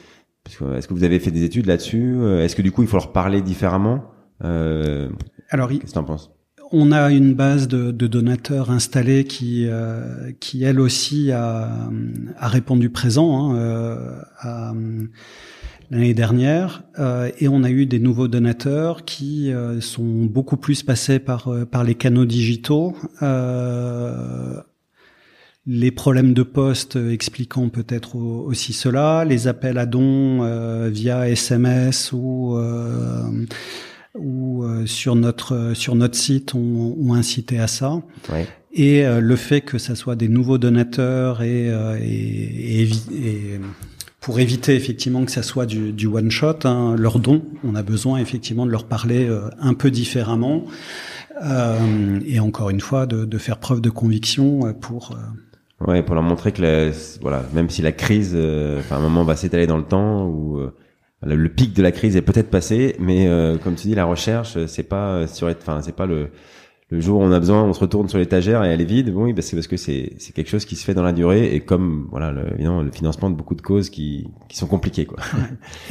S1: est-ce que vous avez fait des études là-dessus? Est-ce que du coup il faut leur parler différemment? Euh,
S2: Alors, qu'est-ce que tu en penses? On a une base de, de donateurs installés qui, euh, qui elle aussi a, a répondu présent hein, euh, à, l'année dernière euh, et on a eu des nouveaux donateurs qui euh, sont beaucoup plus passés par euh, par les canaux digitaux les problèmes de poste expliquant peut-être aussi cela, les appels à dons via SMS ou ou sur notre sur notre site ont, ont incité à ça. Ouais. Et le fait que ça soit des nouveaux donateurs et, et, et, et pour éviter effectivement que ça soit du, du one shot, hein, leur don. On a besoin effectivement de leur parler euh, un peu différemment euh, et encore une fois de, de, faire preuve de conviction euh, pour.
S1: Euh... Ouais, pour leur montrer que la, voilà, même si la crise, euh, enfin un moment va s'étaler dans le temps ou le pic de la crise est peut-être passé, mais comme tu dis, la recherche, c'est pas sur, enfin c'est pas le le jour où on a besoin, on se retourne sur l'étagère et elle est vide. oui, bah c'est parce que c'est c'est quelque chose qui se fait dans la durée et comme voilà le, le financement de beaucoup de causes qui qui sont compliquées quoi.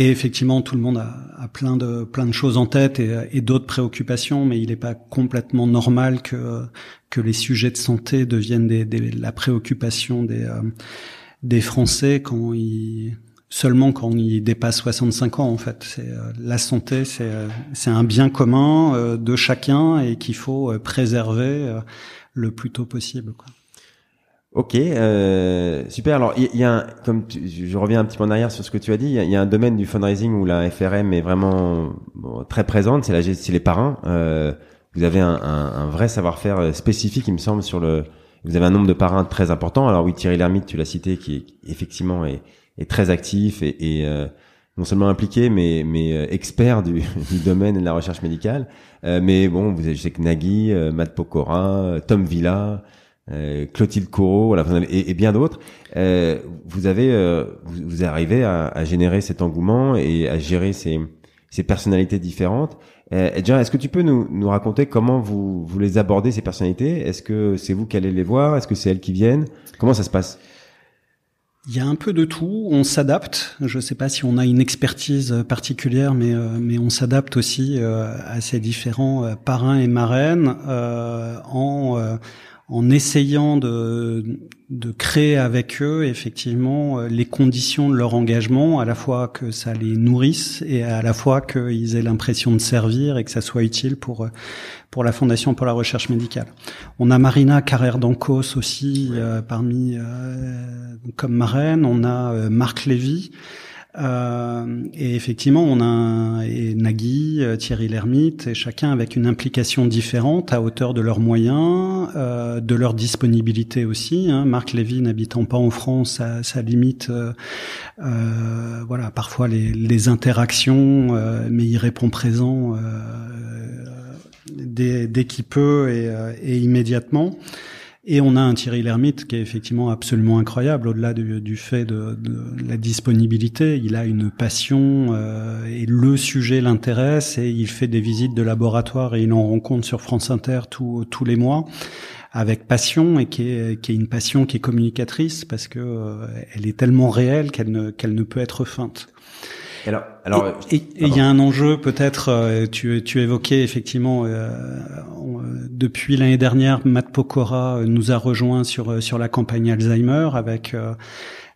S2: Et effectivement, tout le monde a, a plein de plein de choses en tête et, et d'autres préoccupations, mais il n'est pas complètement normal que que les sujets de santé deviennent des, des la préoccupation des euh, des Français quand ils seulement quand on y dépasse 65 ans en fait. C'est euh, la santé, c'est euh, c'est un bien commun euh, de chacun et qu'il faut préserver le plus tôt possible. Quoi.
S1: Ok, super. Alors, il y, a, un, comme je reviens un petit peu en arrière sur ce que tu as dit, il y, a, un domaine du fundraising où la FRM est vraiment très présente, c'est la c'est les parrains. vous avez un, un, un vrai savoir-faire spécifique, il me semble, sur le. Vous avez un nombre de parrains très important. Alors oui, Thierry Lhermitte, tu l'as cité, qui effectivement est, est très actif et, et euh, non seulement impliqué, mais, mais euh, expert du, *laughs* du, domaine de la recherche médicale. Euh, mais bon, vous avez, je sais que Nagui, Matt Pokora, Tom Villa, Clotilde Corot, voilà, et, et bien d'autres. vous avez, vous, vous, arrivez à, à, générer cet engouement et à gérer ces, ces personnalités différentes. Euh, est-ce que tu peux nous, nous raconter comment vous, vous les abordez ces personnalités? Est-ce que c'est vous qui allez les voir? Est-ce que c'est elles qui viennent? Comment ça se passe?
S2: Il y a un peu de tout. On s'adapte. Je ne sais pas si on a une expertise particulière, mais euh, mais on s'adapte aussi euh, à ces différents euh, parrains et marraines en en essayant de, de créer avec eux effectivement les conditions de leur engagement, à la fois que ça les nourrisse et à la fois qu'ils aient l'impression de servir et que ça soit utile pour pour la Fondation pour la recherche médicale. On a Marina Carrère d'Ancos aussi euh, parmi euh, comme marraine. On a euh, Marc Lévy. Euh, et effectivement, on a et Nagui, Thierry Lhermitte, et chacun avec une implication différente à hauteur de leurs moyens, euh, de leur disponibilité aussi. Hein. Marc Lévy n'habitant pas en France, ça, ça limite, euh, voilà, parfois les, les interactions, mais il répond présent dès, dès qu'il peut et, euh, et, immédiatement. Et on a un Thierry Lhermitte qui est effectivement absolument incroyable, au-delà du, du, fait de, de, la disponibilité. Il a une passion euh, et le sujet l'intéresse et il fait des visites de laboratoire et il en rencontre sur France Inter tous les mois avec passion et qui est, qui est une passion qui est communicatrice parce que euh, elle est tellement réelle qu'elle ne qu'elle ne peut être feinte.
S1: Alors,
S2: il y a un enjeu peut-être. Euh, tu, tu évoquais effectivement euh, depuis l'année dernière, Matt Pokora nous a rejoint sur sur la campagne Alzheimer avec euh,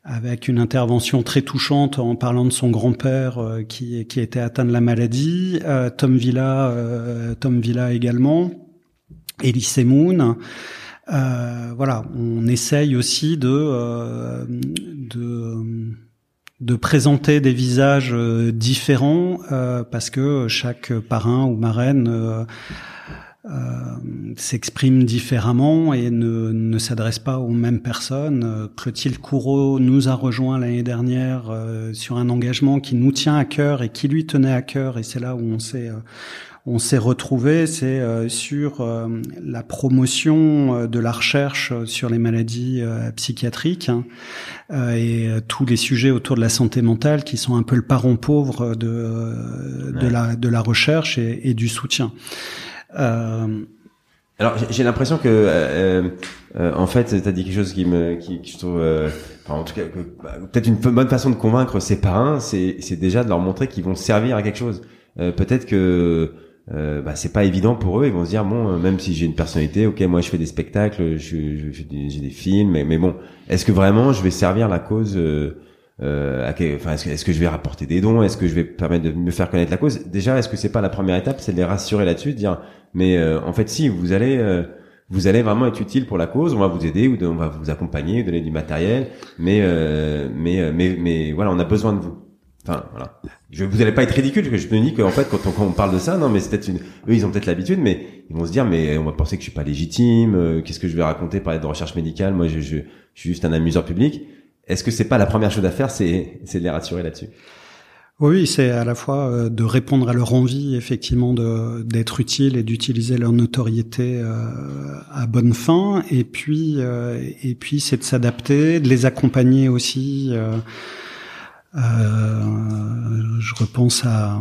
S2: avec une intervention très touchante en parlant de son grand-père qui qui était atteint de la maladie. Tom Villa, Tom Villa également, Elise Moon. voilà, on essaye aussi de de de présenter des visages euh, différents euh, parce que chaque parrain ou marraine euh, s'exprime différemment et ne, ne s'adresse pas aux mêmes personnes. Clotilde Courreau nous a rejoint l'année dernière sur un engagement qui nous tient à cœur et qui lui tenait à cœur et c'est là où on s'est on s'est retrouvé, c'est euh, sur euh, la promotion euh, de la recherche sur les maladies psychiatriques hein, et tous les sujets autour de la santé mentale qui sont un peu le parent pauvre de, de, la, de la recherche et, et du soutien.
S1: Alors j'ai l'impression que en fait tu as dit quelque chose qui me qui, qui je trouve enfin, en tout cas bah, peut-être une bonne façon de convaincre ces parrains c'est c'est déjà de leur montrer qu'ils vont servir à quelque chose. peut-être que euh, bah, c'est pas évident pour eux. Ils vont se dire bon, euh, même si j'ai une personnalité, ok, moi je fais des spectacles, je, je fais des, j'ai des films, mais, bon, est-ce que vraiment je vais servir la cause euh, euh enfin, est-ce que, je vais rapporter des dons? Est-ce que je vais permettre de me faire connaître la cause? Déjà, est-ce que c'est pas la première étape, c'est de les rassurer là-dessus, de dire mais euh, en fait si vous allez vous allez vraiment être utile pour la cause, on va vous aider, on va vous accompagner, donner du matériel, mais mais mais mais voilà, on a besoin de vous. Enfin, voilà. Je, vous allez pas être ridicule, je me dis qu'en fait, quand on, quand on parle de ça, non, mais c'est peut-être une, eux, ils ont peut-être l'habitude, mais ils vont se dire, mais on va penser que je suis pas légitime, euh, qu'est-ce que je vais raconter, parler de recherche médicale, moi, je, je, je suis juste un amuseur public. Est-ce que c'est pas la première chose à faire, c'est, c'est de les rassurer là-dessus?
S2: Oui, c'est à la fois euh, de répondre à leur envie, effectivement, de, d'être utile et d'utiliser leur notoriété euh, à bonne fin, et puis, et puis, c'est de s'adapter, de les accompagner aussi. Euh, je repense à,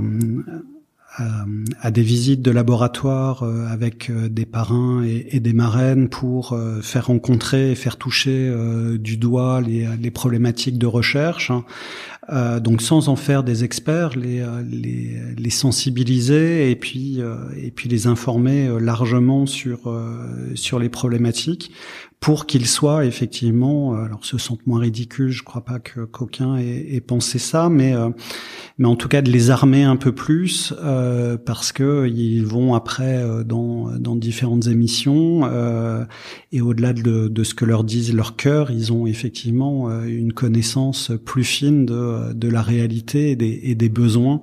S2: à, des visites de laboratoire euh, avec euh, des parrains et, des marraines pour faire rencontrer et faire toucher du doigt les, les problématiques de recherche. Hein. donc sans en faire des experts, les, les, les sensibiliser et puis et puis les informer largement sur sur les problématiques pour qu'ils soient effectivement, euh, alors se sentent moins ridicules, je crois pas que qu'aucun ait, pensé ça, mais euh, mais en tout cas de les armer un peu plus euh, parce que ils vont après dans dans différentes émissions et au-delà de, de ce que leur disent leur cœur, ils ont effectivement une connaissance plus fine de de la réalité et des, et des besoins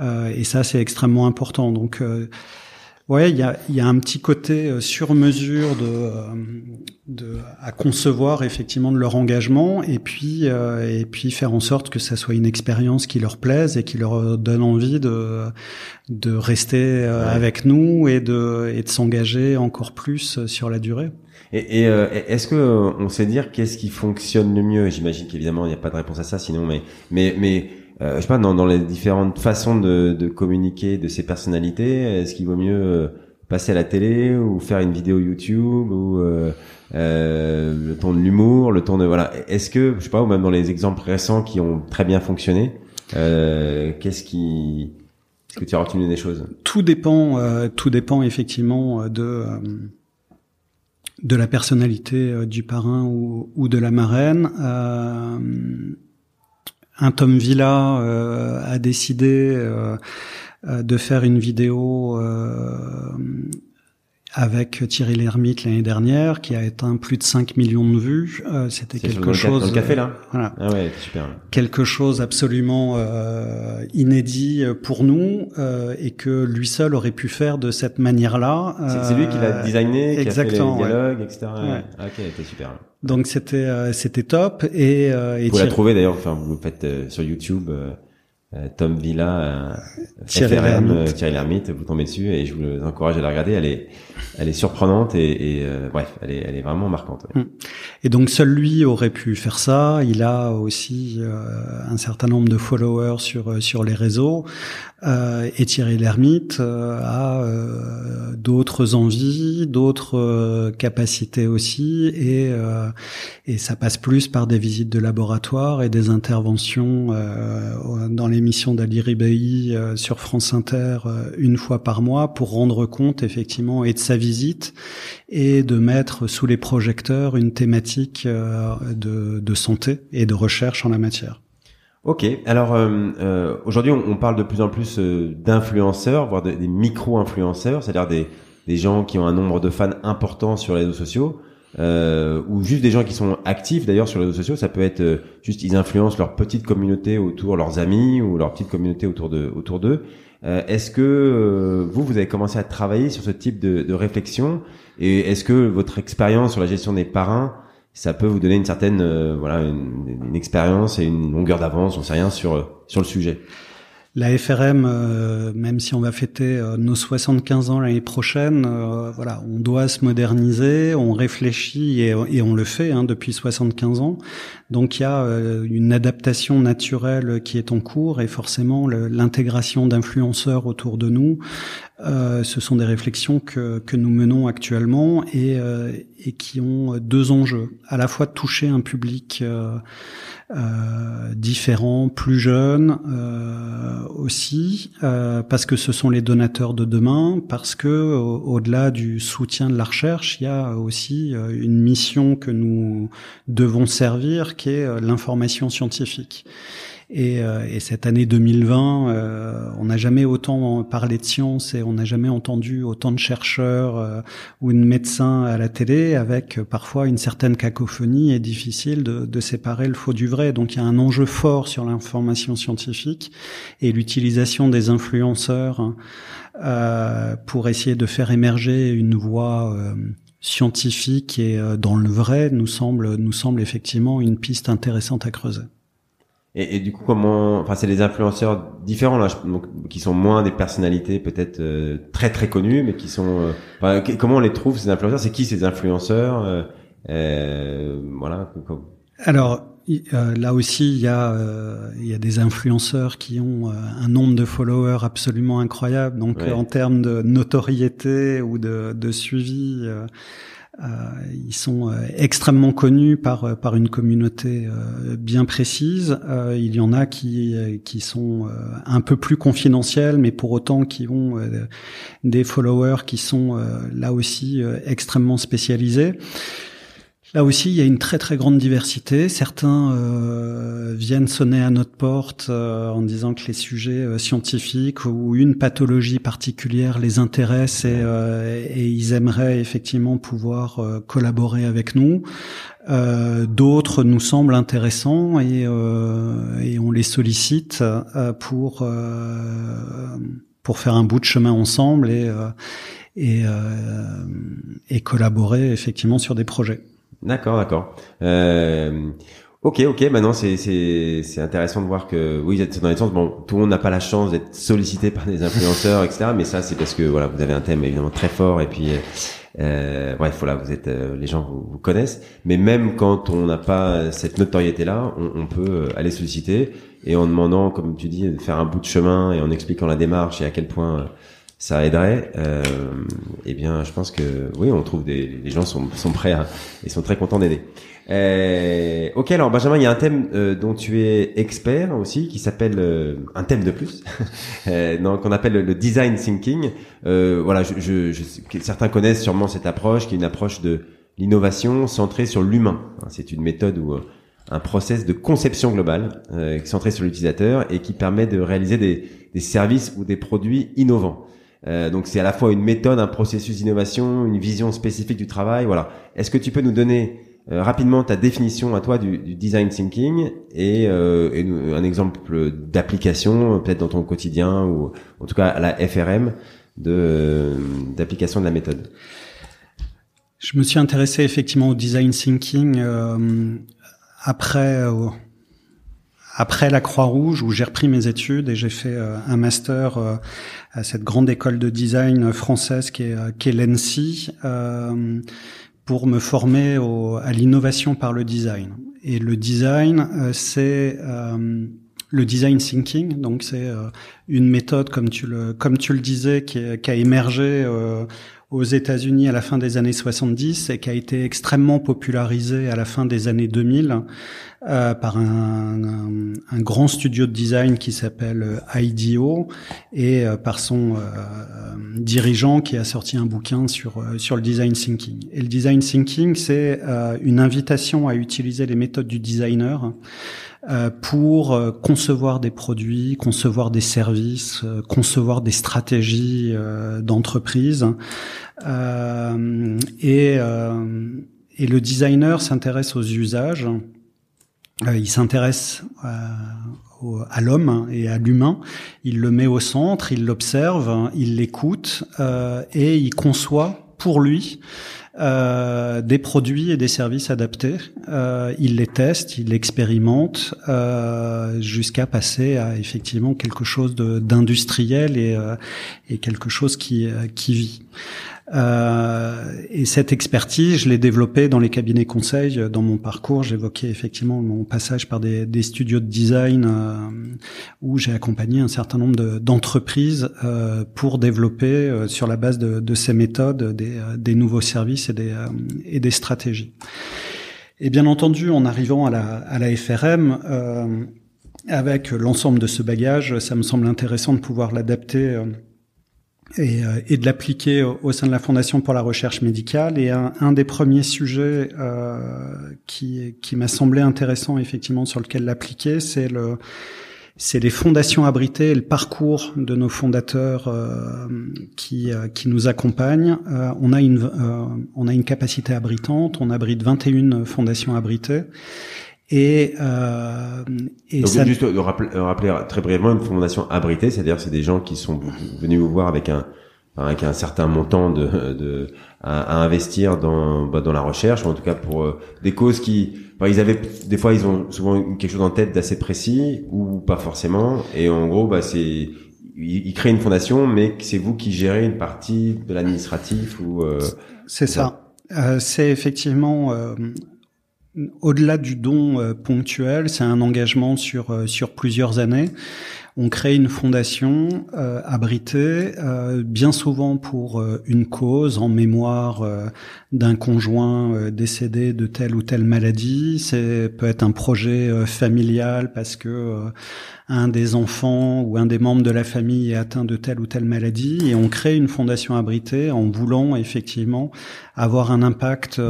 S2: et ça c'est extrêmement important. Donc Ouais, il y a, y a, un petit côté euh, sur mesure de, euh, de, à concevoir effectivement de leur engagement et puis euh, et puis faire en sorte que ça soit une expérience qui leur plaise et qui leur donne envie de de rester avec nous et de et de s'engager encore plus sur la durée.
S1: Et, et est-ce que on sait dire qu'est-ce qui fonctionne le mieux? J'imagine qu'évidemment il n'y a pas de réponse à ça, sinon mais mais mais euh, je sais pas, dans, dans les différentes façons de, de communiquer de ces personnalités, est-ce qu'il vaut mieux euh, passer à la télé ou faire une vidéo YouTube ou euh, euh, le ton de l'humour, le ton de voilà. Est-ce que je sais pas, ou même dans les exemples récents qui ont très bien fonctionné, euh, qu'est-ce qui est-ce que tu as retenu des choses?
S2: Tout dépend, tout dépend effectivement de de la personnalité du parrain ou, ou, de la marraine. Un Tom Villa a décidé de faire une vidéo avec Thierry Lhermitte l'année dernière, qui a atteint plus de 5 millions de vues. Euh, C'était quelque chose.
S1: Dans le café là?
S2: voilà.
S1: Ah ouais, super.
S2: Quelque chose absolument euh, inédit pour nous euh, et que lui seul aurait pu faire de cette manière-là.
S1: C'est lui qui l'a designé,
S2: exactement,
S1: qui a fait les dialogues, etc. Ouais. Ah, ok, c'était super.
S2: Donc c'était euh, c'était top et, et
S1: vous la trouvez d'ailleurs. Enfin, vous le faites sur YouTube. Euh, Tom Villa, euh, Thierry FRM, euh, Thierry Lhermitte, vous tombez dessus et je vous encourage à la regarder. Elle est, elle est surprenante et, et bref, elle est, elle est vraiment marquante.
S2: Mm. Et donc seul lui aurait pu faire ça. Il a aussi un certain nombre de followers sur sur les réseaux. Euh, et Thierry Lhermitte euh, a euh, d'autres envies, d'autres capacités aussi, et, et ça passe plus par des visites de laboratoire et des interventions dans l'émission d'Ali Ribeyi sur France Inter une fois par mois pour rendre compte effectivement et de sa visite et de mettre sous les projecteurs une thématique de santé et de recherche en la matière.
S1: Ok, alors euh, euh, aujourd'hui on, parle de plus en plus euh, d'influenceurs, voire des micro-influenceurs, c'est-à-dire des, des gens qui ont un nombre de fans important sur les réseaux sociaux, ou juste des gens qui sont actifs d'ailleurs sur les réseaux sociaux. Ça peut être juste ils influencent leur petite communauté autour, leurs amis ou leur petite communauté autour de autour d'eux. est-ce que vous vous avez commencé à travailler sur ce type de, de réflexion? Et est-ce que votre expérience sur la gestion des parrains ça peut vous donner une certaine euh, voilà une, une expérience et une longueur d'avance, on sait rien sur sur le sujet.
S2: La FRM, euh, même si on va fêter euh, nos 75 ans l'année prochaine, voilà, on doit se moderniser, on réfléchit et, et on le fait hein, depuis 75 ans. Donc il y a une adaptation naturelle qui est en cours et forcément l'intégration d'influenceurs autour de nous euh, ce sont des réflexions que, que nous menons actuellement et, euh, et qui ont deux enjeux. À la fois toucher un public euh, euh différent, plus jeune aussi, parce que ce sont les donateurs de demain, parce que au-delà du soutien de la recherche, il y a aussi une mission que nous devons servir, qui est l'information scientifique. Et, euh, et, cette année 2020, euh, on n'a jamais autant parlé de science et on n'a jamais entendu autant de chercheurs euh, ou de médecins à la télé avec parfois une certaine cacophonie et difficile de, de, séparer le faux du vrai. Donc il y a un enjeu fort sur l'information scientifique et l'utilisation des influenceurs euh, pour essayer de faire émerger une voix scientifique et dans le vrai nous semble nous semble effectivement une piste intéressante à creuser.
S1: Et, et, du coup, comment, enfin, c'est des influenceurs différents là, donc, qui sont moins des personnalités peut-être euh, très très connues, mais qui sont. Euh, comment on les trouve ces influenceurs? C'est qui ces influenceurs? Euh, euh Voilà.
S2: Alors là aussi, il y a il y a des influenceurs qui ont un nombre de followers absolument incroyable. Donc en termes de notoriété ou de, de suivi. Euh, ils sont euh, extrêmement connus par euh, par une communauté bien précise. il y en a qui qui sont un peu plus confidentiels, mais pour autant qui ont des followers qui sont là aussi extrêmement spécialisés. Là aussi, il y a une très très grande diversité. Certains euh, viennent sonner à notre porte euh, en disant que les sujets euh, scientifiques ou une pathologie particulière les intéressent et, ils aimeraient effectivement pouvoir collaborer avec nous. D'autres nous semblent intéressants et, on les sollicite pour pour faire un bout de chemin ensemble et collaborer effectivement sur des projets.
S1: D'accord, d'accord. Euh, ok, ok. Maintenant, c'est c'est c'est intéressant de voir que oui, dans les sens bon, tout le monde n'a pas la chance d'être sollicité par des influenceurs, etc. Mais ça, c'est parce que voilà, vous avez un thème évidemment très fort et puis euh, bref, voilà, vous êtes euh, les gens vous, connaissent. Mais même quand on n'a pas cette notoriété là, on, peut euh, aller solliciter et en demandant, comme tu dis, de faire un bout de chemin et en expliquant la démarche et à quel point ça aiderait. Euh, eh bien, je pense que oui, on trouve des les gens sont, sont prêts à, et sont très contents d'aider. Euh, ok, alors Benjamin, il y a un thème euh, dont tu es expert aussi, qui s'appelle euh, un thème de plus, *laughs* euh, qu'on appelle le design thinking. voilà, je, je, je, certains connaissent sûrement cette approche, qui est une approche de l'innovation centrée sur l'humain. C'est une méthode ou un process de conception globale centré sur l'utilisateur et qui permet de réaliser des, des services ou des produits innovants. Euh, donc c'est à la fois une méthode, un processus d'innovation, une vision spécifique du travail. Voilà. Est-ce que tu peux nous donner euh, rapidement ta définition à toi du, du design thinking et, euh, un exemple d'application peut-être dans ton quotidien ou en tout cas à la FRM de d'application de la méthode?
S2: Je me suis intéressé effectivement au design thinking euh, après après la Croix-Rouge où j'ai repris mes études et j'ai fait un master à cette grande école de design française qui est, qui est l'ENSI, euh, pour me former au, à l'innovation par le design. Et le design, euh, c'est euh, le design thinking, donc c'est euh, une méthode, comme tu le, comme tu le disais, qui, qui a émergé euh, aux États-Unis à la fin des années 70 et qui a été extrêmement popularisée à la fin des années 2000 euh, par un, un, grand studio de design qui s'appelle euh, IDEO et euh, par son dirigeant qui a sorti un bouquin sur sur le design thinking. Et le design thinking, c'est une invitation à utiliser les méthodes du designer pour concevoir des produits, concevoir des services, concevoir des stratégies d'entreprise. et, et le designer s'intéresse aux usages il s'intéresse euh, à l'homme et à l'humain, il le met au centre, il l'observe, il l'écoute euh, et il conçoit pour lui euh, des produits et des services adaptés. Euh, il les teste, il l'expérimente euh, jusqu'à passer à effectivement quelque chose d'industriel et, quelque chose qui vit. Euh, et cette expertise, je l'ai développée dans les cabinets conseils. Dans mon parcours, j'évoquais effectivement mon passage par des, studios de design euh, où j'ai accompagné un certain nombre d'entreprises euh, pour développer euh, sur la base de, ces méthodes des, euh, nouveaux services et des, stratégies. Et bien entendu, en arrivant à la FRM, avec l'ensemble de ce bagage, ça me semble intéressant de pouvoir l'adapter et, euh, et de l'appliquer au, sein de la Fondation pour la recherche médicale. Et un, un des premiers sujets euh, qui, qui m'a semblé intéressant effectivement sur lequel l'appliquer, c'est le c'est les fondations abritées et le parcours de nos fondateurs euh, qui, euh, qui nous accompagnent. Euh, on a une on a une capacité abritante, on abrite 21 fondations abritées. Et, euh,
S1: et Donc, ça... juste de rappeler, rappeler, très brièvement une fondation abritée, c'est-à-dire c'est des gens qui sont venus vous voir avec un avec un certain montant de, de à, investir dans bah, dans la recherche, ou en tout cas pour euh, des causes qui, bah, ils avaient des fois ils ont souvent quelque chose en tête d'assez précis ou pas forcément, et en gros bah c'est ils, créent une fondation, mais c'est vous qui gérez une partie de l'administratif ou euh,
S2: c'est ça. Euh, c'est effectivement euh, au-delà du don euh, ponctuel, c'est un engagement sur euh, sur plusieurs années. On crée une fondation euh, abritée, bien souvent pour une cause en mémoire d'un conjoint décédé de telle ou telle maladie. C'est peut être un projet familial parce que un des enfants ou un des membres de la famille est atteint de telle ou telle maladie et on crée une fondation abritée en voulant effectivement avoir un impact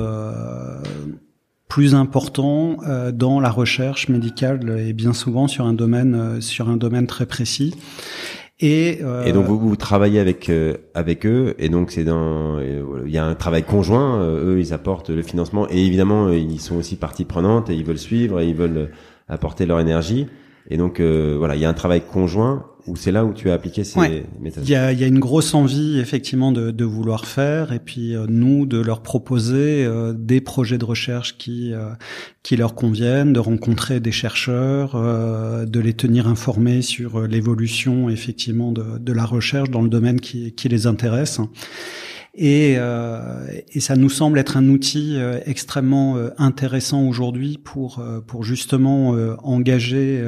S2: plus important euh, dans la recherche médicale et bien souvent sur un domaine euh, sur un domaine très précis.
S1: Et, euh, et donc vous, vous travaillez avec avec eux et donc c'est dans il y a un travail conjoint. eux ils apportent le financement et évidemment ils sont aussi partie prenante et ils veulent suivre et ils veulent apporter leur énergie. Et donc voilà il y a un travail conjoint ou c'est là où tu as appliqué ces méthodes
S2: Il y a, y a, une grosse envie effectivement de, de vouloir faire et puis euh, nous de leur proposer euh, des projets de recherche qui euh, qui leur conviennent, de rencontrer des chercheurs, de les tenir informés sur l'évolution effectivement de, de la recherche dans le domaine qui, qui les intéresse. Et, euh, et, ça nous semble être un outil euh, extrêmement euh, intéressant aujourd'hui pour pour justement engager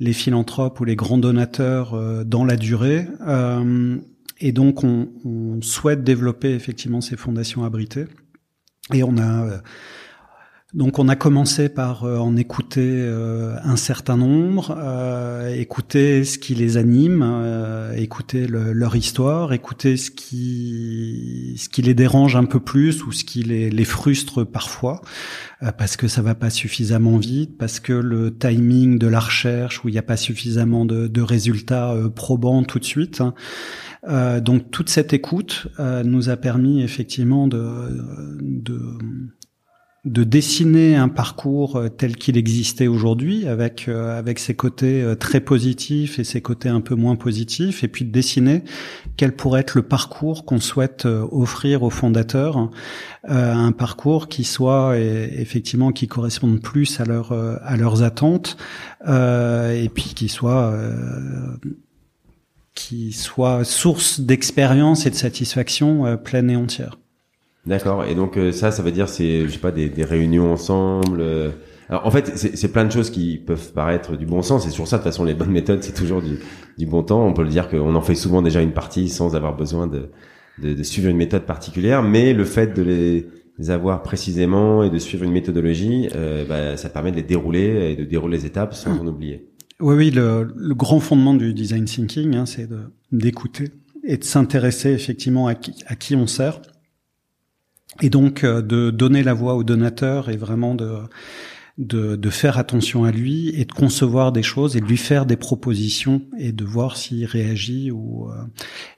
S2: les philanthropes ou les grands donateurs dans la durée. et donc on, on, souhaite développer effectivement ces fondations abritées. Et on a Donc on a commencé par euh, en écouter euh, un certain nombre, écouter ce qui les anime, écouter leur histoire, écouter ce qui les dérange un peu plus ou ce qui les, frustre parfois parce que ça va pas suffisamment vite, parce que le timing de la recherche où il n'y a pas suffisamment de, résultats probants tout de suite. Hein. Euh, donc toute cette écoute euh, nous a permis effectivement de, de dessiner un parcours euh, tel qu'il existait aujourd'hui, avec avec ses côtés très positifs et ses côtés un peu moins positifs, et puis de dessiner quel pourrait être le parcours qu'on souhaite offrir aux fondateurs, un parcours qui soit effectivement qui corresponde plus à à leurs attentes, et puis qui soit qui soit source d'expérience et de satisfaction euh, pleine et entière.
S1: D'accord. Et donc euh, ça, ça veut dire c'est, je sais pas, des, des réunions ensemble. Euh. Alors, en fait, c'est plein de choses qui peuvent paraître du bon sens. Et sur ça, de toute façon, les bonnes méthodes, c'est toujours du, du, bon temps. On peut le dire qu'on en fait souvent déjà une partie sans avoir besoin de, de, de, suivre une méthode particulière. Mais le fait de les, avoir précisément et de suivre une méthodologie, euh, bah, ça permet de les dérouler et de dérouler les étapes sans en oublier.
S2: Oui, oui, le, le, grand fondement du design thinking, hein, c'est d'écouter et de s'intéresser effectivement à qui, à qui on sert, et donc euh, de donner la voix au donateur et vraiment de de, de, faire attention à lui et de concevoir des choses et de lui faire des propositions et de voir s'il réagit ou euh,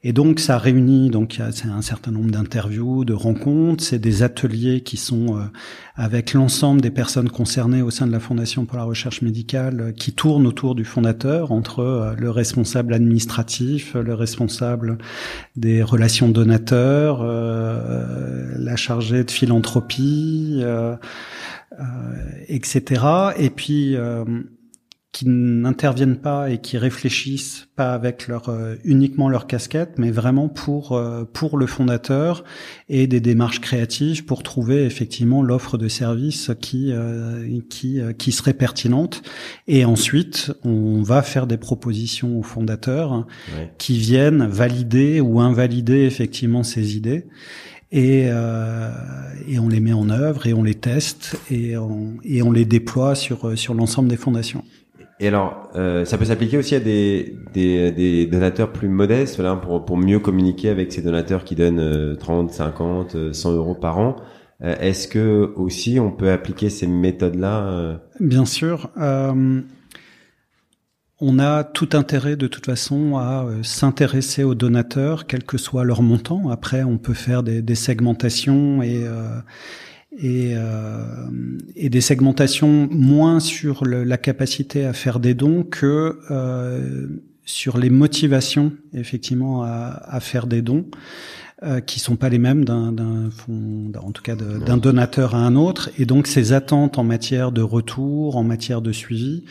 S2: et donc ça réunit donc c'est un certain nombre d'interviews, de rencontres, c'est des ateliers qui sont euh, avec l'ensemble des personnes concernées au sein de la Fondation pour la recherche médicale euh, qui tournent autour du fondateur entre le responsable administratif, le responsable des relations donateurs, la chargée de philanthropie euh, etc. Et puis euh, qui n'interviennent pas et qui réfléchissent pas avec leur euh, uniquement leur casquette, mais vraiment pour pour le fondateur et des démarches créatives pour trouver effectivement l'offre de service qui qui qui serait pertinente. Et ensuite, on va faire des propositions aux fondateurs qui viennent valider ou invalider effectivement ces idées et, euh, et on les met en œuvre et on les teste et on, et on les déploie sur, sur l'ensemble des fondations.
S1: Et alors, euh, ça peut s'appliquer aussi à des, des, des, donateurs plus modestes, voilà, pour, pour mieux communiquer avec ces donateurs qui donnent 30, 50, 100 euros par an. Euh, est-ce que aussi on peut appliquer ces méthodes-là euh?
S2: Bien sûr. Euh, on a tout intérêt de toute façon à euh, s'intéresser aux donateurs, quel que soit leur montant. Après, on peut faire des, segmentations et euh, et, euh, et, des segmentations moins sur la capacité à faire des dons que sur les motivations effectivement à, à faire des dons. Euh, qui sont pas les mêmes d'un, d'un en tout cas d'un donateur à un autre, et donc ces attentes en matière de retour, en matière de suivi,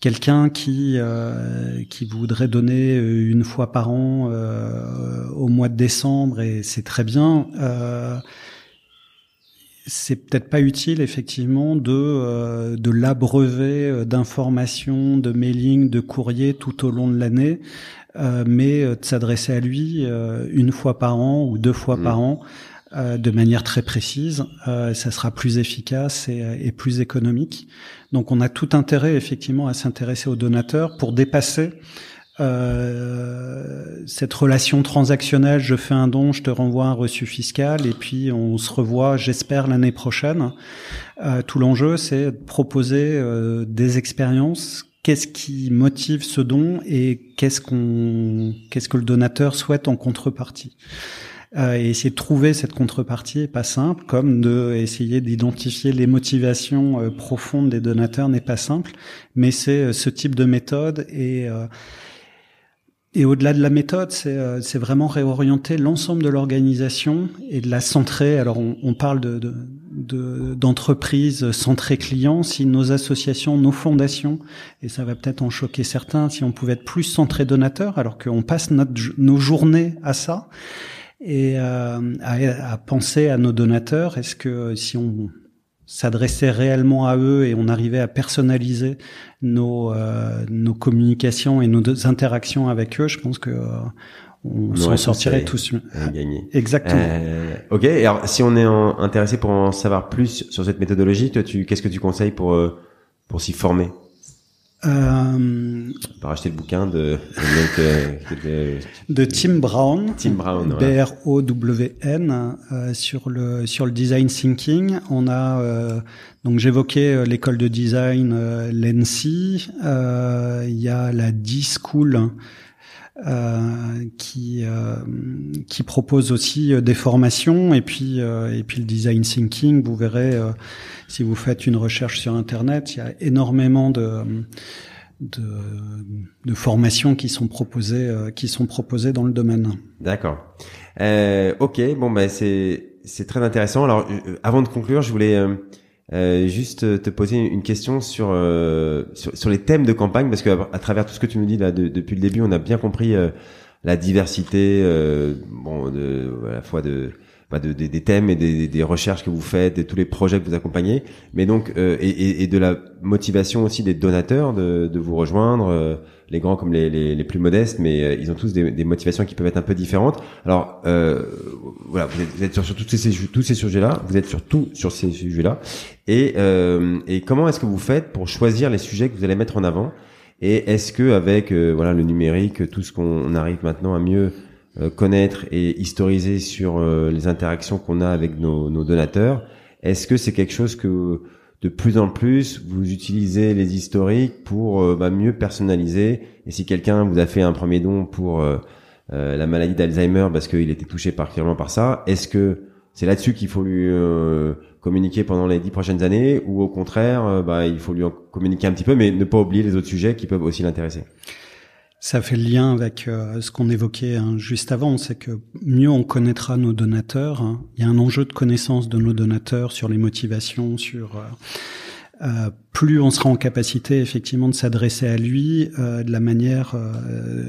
S2: quelqu'un qui euh, qui voudrait donner euh, une fois par an euh, au mois de décembre et c'est très bien euh, c'est peut-être pas utile effectivement de euh, de l'abreuver d'informations de mailing de courriers tout au long de l'année mais de s'adresser à lui une fois par an ou deux fois mmh. par an euh, de manière très précise, euh, ça sera plus efficace et, et, plus économique. Donc on a tout intérêt effectivement à s'intéresser aux donateurs pour dépasser euh, cette relation transactionnelle, je fais un don, je te renvoie un reçu fiscal et puis on se revoit, j'espère, l'année prochaine. Euh, tout l'enjeu, c'est de proposer euh, des expériences. Qu'est-ce qui motive ce don et qu'est-ce qu'on, qu'est-ce que le donateur souhaite en contrepartie? Euh, et essayer de trouver cette contrepartie est pas simple, comme de essayer d'identifier les motivations euh, profondes des donateurs n'est pas simple, mais c'est euh, ce type de méthode et et au-delà de la méthode, c'est vraiment réorienter l'ensemble de l'organisation et de la centrer. Alors, on, on parle de, d'entreprises de, centrées clients. Si nos associations, nos fondations, et ça va peut-être en choquer certains, si on pouvait être plus centré donateur, alors qu'on passe notre, nos journées à ça, et euh, à, à, penser à nos donateurs. Est-ce que si on s'adressait réellement à eux et on arrivait à personnaliser nos nos communications et nos interactions avec eux, je pense que on s'en sortirait tous
S1: gagner.
S2: Exactement.
S1: ok. Alors, si on est intéressé pour en savoir plus sur cette méthodologie, toi, tu qu'est-ce que tu conseilles pour pour s'y former?
S2: Euh,
S1: on va racheter le bouquin de
S2: de Tim Brown,
S1: Tim Brown,
S2: B R O W N euh, sur le sur le design thinking. On a euh, donc j'évoquais euh, l'école de design euh, l'ENSI. Il y a la D-School euh, qui euh, qui propose aussi euh, des formations et puis et puis le design thinking. Vous verrez si vous faites une recherche sur internet, il y a énormément de de, de formations qui sont proposées qui sont proposées dans le domaine.
S1: D'accord. Euh, ok, bon ben c'est c'est très intéressant. Alors avant de conclure, je voulais euh, juste te poser une question sur, euh, sur, sur les thèmes de campagne parce que à, travers tout ce que tu nous dis là depuis le début, on a bien compris euh, la diversité, bon, de, à la fois de, bah de, des thèmes et des, des, recherches que vous faites, de tous les projets que vous accompagnez, mais donc et, et, et, de la motivation aussi des donateurs de, de vous rejoindre les grands comme les, les, les plus modestes, mais euh, ils ont tous des, des, motivations qui peuvent être un peu différentes. Alors euh, voilà, vous êtes, sur, sur, tous ces tous ces sujets-là, vous êtes sur tout sur ces sujets-là. Et, euh, et comment est-ce que vous faites pour choisir les sujets que vous allez mettre en avant? Et est-ce que avec euh, voilà le numérique, tout ce qu'on arrive maintenant à mieux euh, connaître et historiser sur les interactions qu'on a avec nos, nos donateurs, est-ce que c'est quelque chose que de plus en plus, vous utilisez les historiques pour euh, bah, mieux personnaliser. Et si quelqu'un vous a fait un premier don pour euh, euh, la maladie d'Alzheimer parce qu'il était touché particulièrement par ça, est-ce que c'est là-dessus qu'il faut lui communiquer pendant les dix prochaines années ou au contraire, bah, il faut lui communiquer un petit peu, mais ne pas oublier les autres sujets qui peuvent aussi l'intéresser?
S2: Ça fait le lien avec euh, ce qu'on évoquait hein, juste avant, c'est que mieux on connaîtra nos donateurs. Hein. Il y a un enjeu de connaissance de nos donateurs sur les motivations, sur euh, euh plus on sera en capacité effectivement de s'adresser à lui euh, de la manière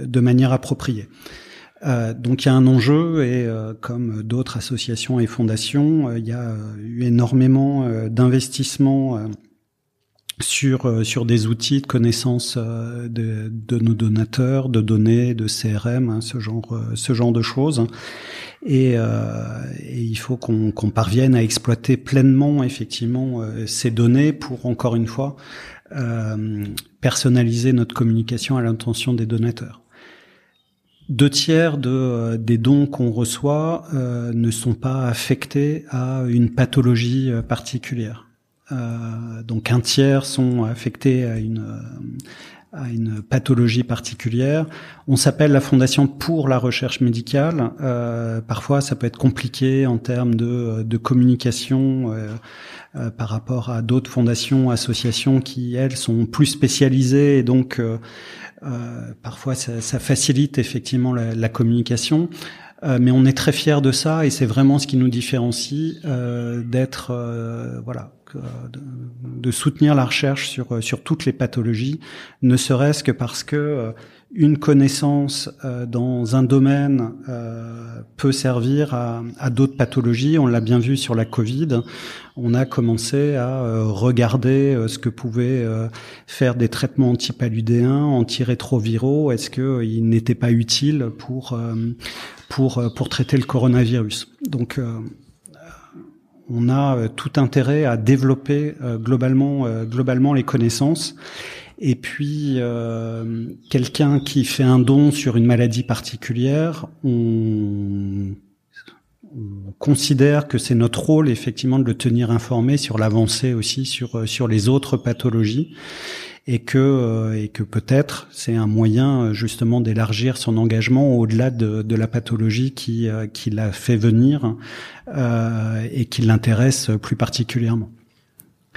S2: de manière appropriée. donc il y a un enjeu et comme d'autres associations et fondations, il y a eu énormément d'investissements sur euh, sur des outils de connaissance euh, de, nos donateurs, de données, de CRM, hein, ce genre euh, ce genre de choses. Et, et il faut qu'on qu'on parvienne à exploiter pleinement effectivement ces données pour encore une fois personnaliser notre communication à l'intention des donateurs. Deux tiers de, des dons qu'on reçoit ne sont pas affectés à une pathologie particulière. Euh, donc un tiers sont affectés à une à une pathologie particulière. On s'appelle la Fondation pour la recherche médicale. Euh, parfois, ça peut être compliqué en termes de, de communication euh, euh par rapport à d'autres fondations, associations qui, elles, sont plus spécialisées et donc euh, euh, parfois ça, ça, facilite effectivement la, la communication. mais on est très fiers de ça et c'est vraiment ce qui nous différencie d'être voilà de, soutenir la recherche sur euh, sur toutes les pathologies, ne serait-ce que parce que euh, une connaissance euh, dans un domaine peut servir à, à d'autres pathologies. On l'a bien vu sur la Covid. On a commencé à regarder ce que pouvaient faire des traitements antipaludéens, antirétroviraux. Est-ce qu'ils n'étaient pas utiles pour pour pour traiter le coronavirus? Donc on a euh, tout intérêt à développer euh, globalement, euh, globalement les connaissances. Et puis, quelqu'un qui fait un don sur une maladie particulière, on, on considère que c'est notre rôle effectivement de le tenir informé sur l'avancée aussi sur sur les autres pathologies et que euh, et que peut-être c'est un moyen euh, justement d'élargir son engagement au-delà de, de, la pathologie qui euh, qui l'a fait venir euh, et qui l'intéresse plus particulièrement.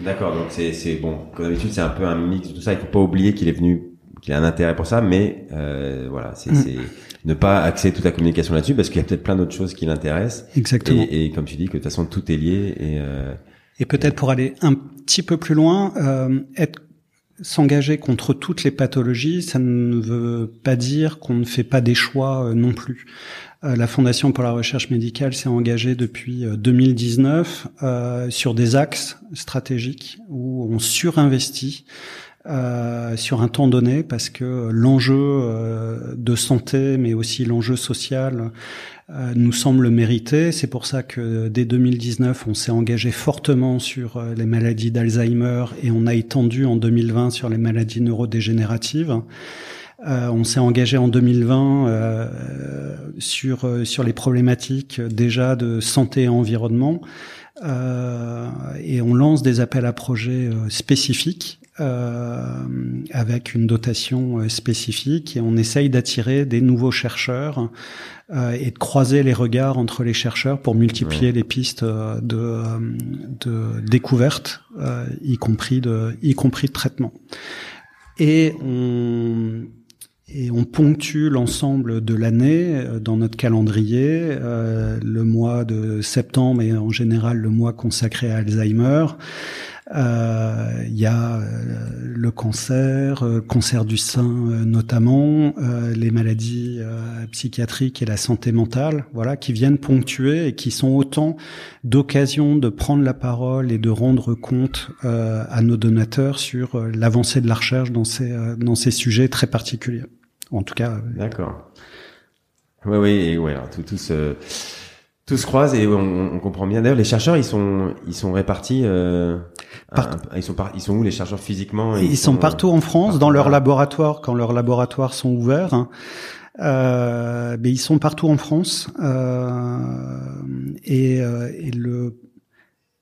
S1: D'accord, donc c'est c'est bon. Comme d'habitude, c'est un peu un mix de tout ça. Il faut pas oublier qu'il est venu, qu'il a un intérêt pour ça, mais euh, voilà, c'est mm. ne pas axer toute la communication là-dessus parce qu'il y a peut-être plein d'autres choses qui l'intéressent.
S2: Exactement.
S1: Et, et, comme tu dis, que de toute façon tout est lié et
S2: et peut-être pour aller un petit peu plus loin, euh, être s'engager contre toutes les pathologies, ça ne veut pas dire qu'on ne fait pas des choix non plus. La Fondation pour la recherche médicale s'est engagée depuis 2019 euh, sur des axes stratégiques où on surinvestit euh, sur un temps donné parce que l'enjeu euh, de santé mais aussi l'enjeu social euh, nous semble mériter. C'est pour ça que dès 2019, on s'est engagé fortement sur les maladies d'Alzheimer et on a étendu en 2020 sur les maladies neurodégénératives. On s'est engagé en 2020 euh, sur sur les problématiques déjà de santé et environnement. Et on lance des appels à projets spécifiques euh, avec une dotation euh, spécifique et on essaye d'attirer des nouveaux chercheurs euh, et de croiser les regards entre les chercheurs pour multiplier les pistes euh, de, de découverte, y compris de y compris de traitement. Et on et on ponctue l'ensemble de l'année dans notre calendrier, euh, le mois de septembre et en général le mois consacré à Alzheimer, euh, il y a euh, le cancer, euh, cancer du sein notamment, les maladies psychiatriques et la santé mentale, voilà, qui viennent ponctuer et qui sont autant d'occasions de prendre la parole et de rendre compte à nos donateurs sur l'avancée de la recherche dans ces dans ces sujets très particuliers. En tout cas.
S1: D'accord. Oui, oui, ouais, tout, tout ce tout se croise et on, on comprend bien. D'ailleurs, les chercheurs, ils sont, ils sont répartis. Euh, ils sont, ils sont où les chercheurs physiquement
S2: Ils, sont, partout en France, dans leurs laboratoires, quand leurs laboratoires sont ouverts. Hein. Euh, mais ils sont partout en France euh, et, euh, et le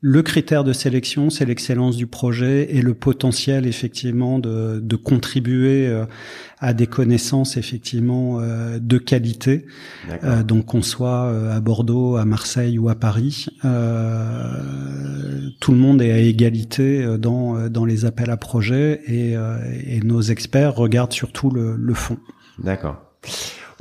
S2: le critère de sélection, c'est l'excellence du projet et le potentiel effectivement de, de contribuer euh, à des connaissances effectivement euh, de qualité. Euh, donc qu'on soit à Bordeaux, à Marseille ou à Paris, tout le monde est à égalité dans dans les appels à projets et, et nos experts regardent surtout le, le fond.
S1: D'accord.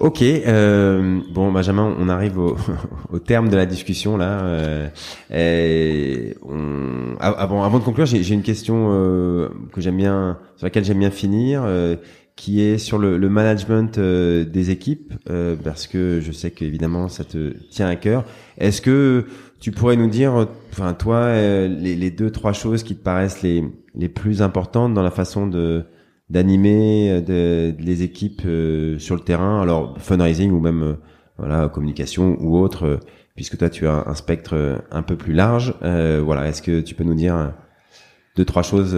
S1: Ok, euh, bon Benjamin, on arrive au, *laughs* au, terme de la discussion là. Euh, et on, avant, avant de conclure, j'ai une question euh, que j'aime bien, sur laquelle j'aime bien finir, euh, qui est sur le, le management euh, des équipes, euh, parce que je sais qu'évidemment ça te tient à cœur. Est-ce que tu pourrais nous dire, enfin toi, les, les, deux trois choses qui te paraissent les les plus importantes dans la façon de d'animer euh, de, les équipes euh, sur le terrain, alors fundraising ou même euh, voilà communication ou autre, puisque toi tu as un, spectre un peu plus large. voilà, est-ce que tu peux nous dire deux trois choses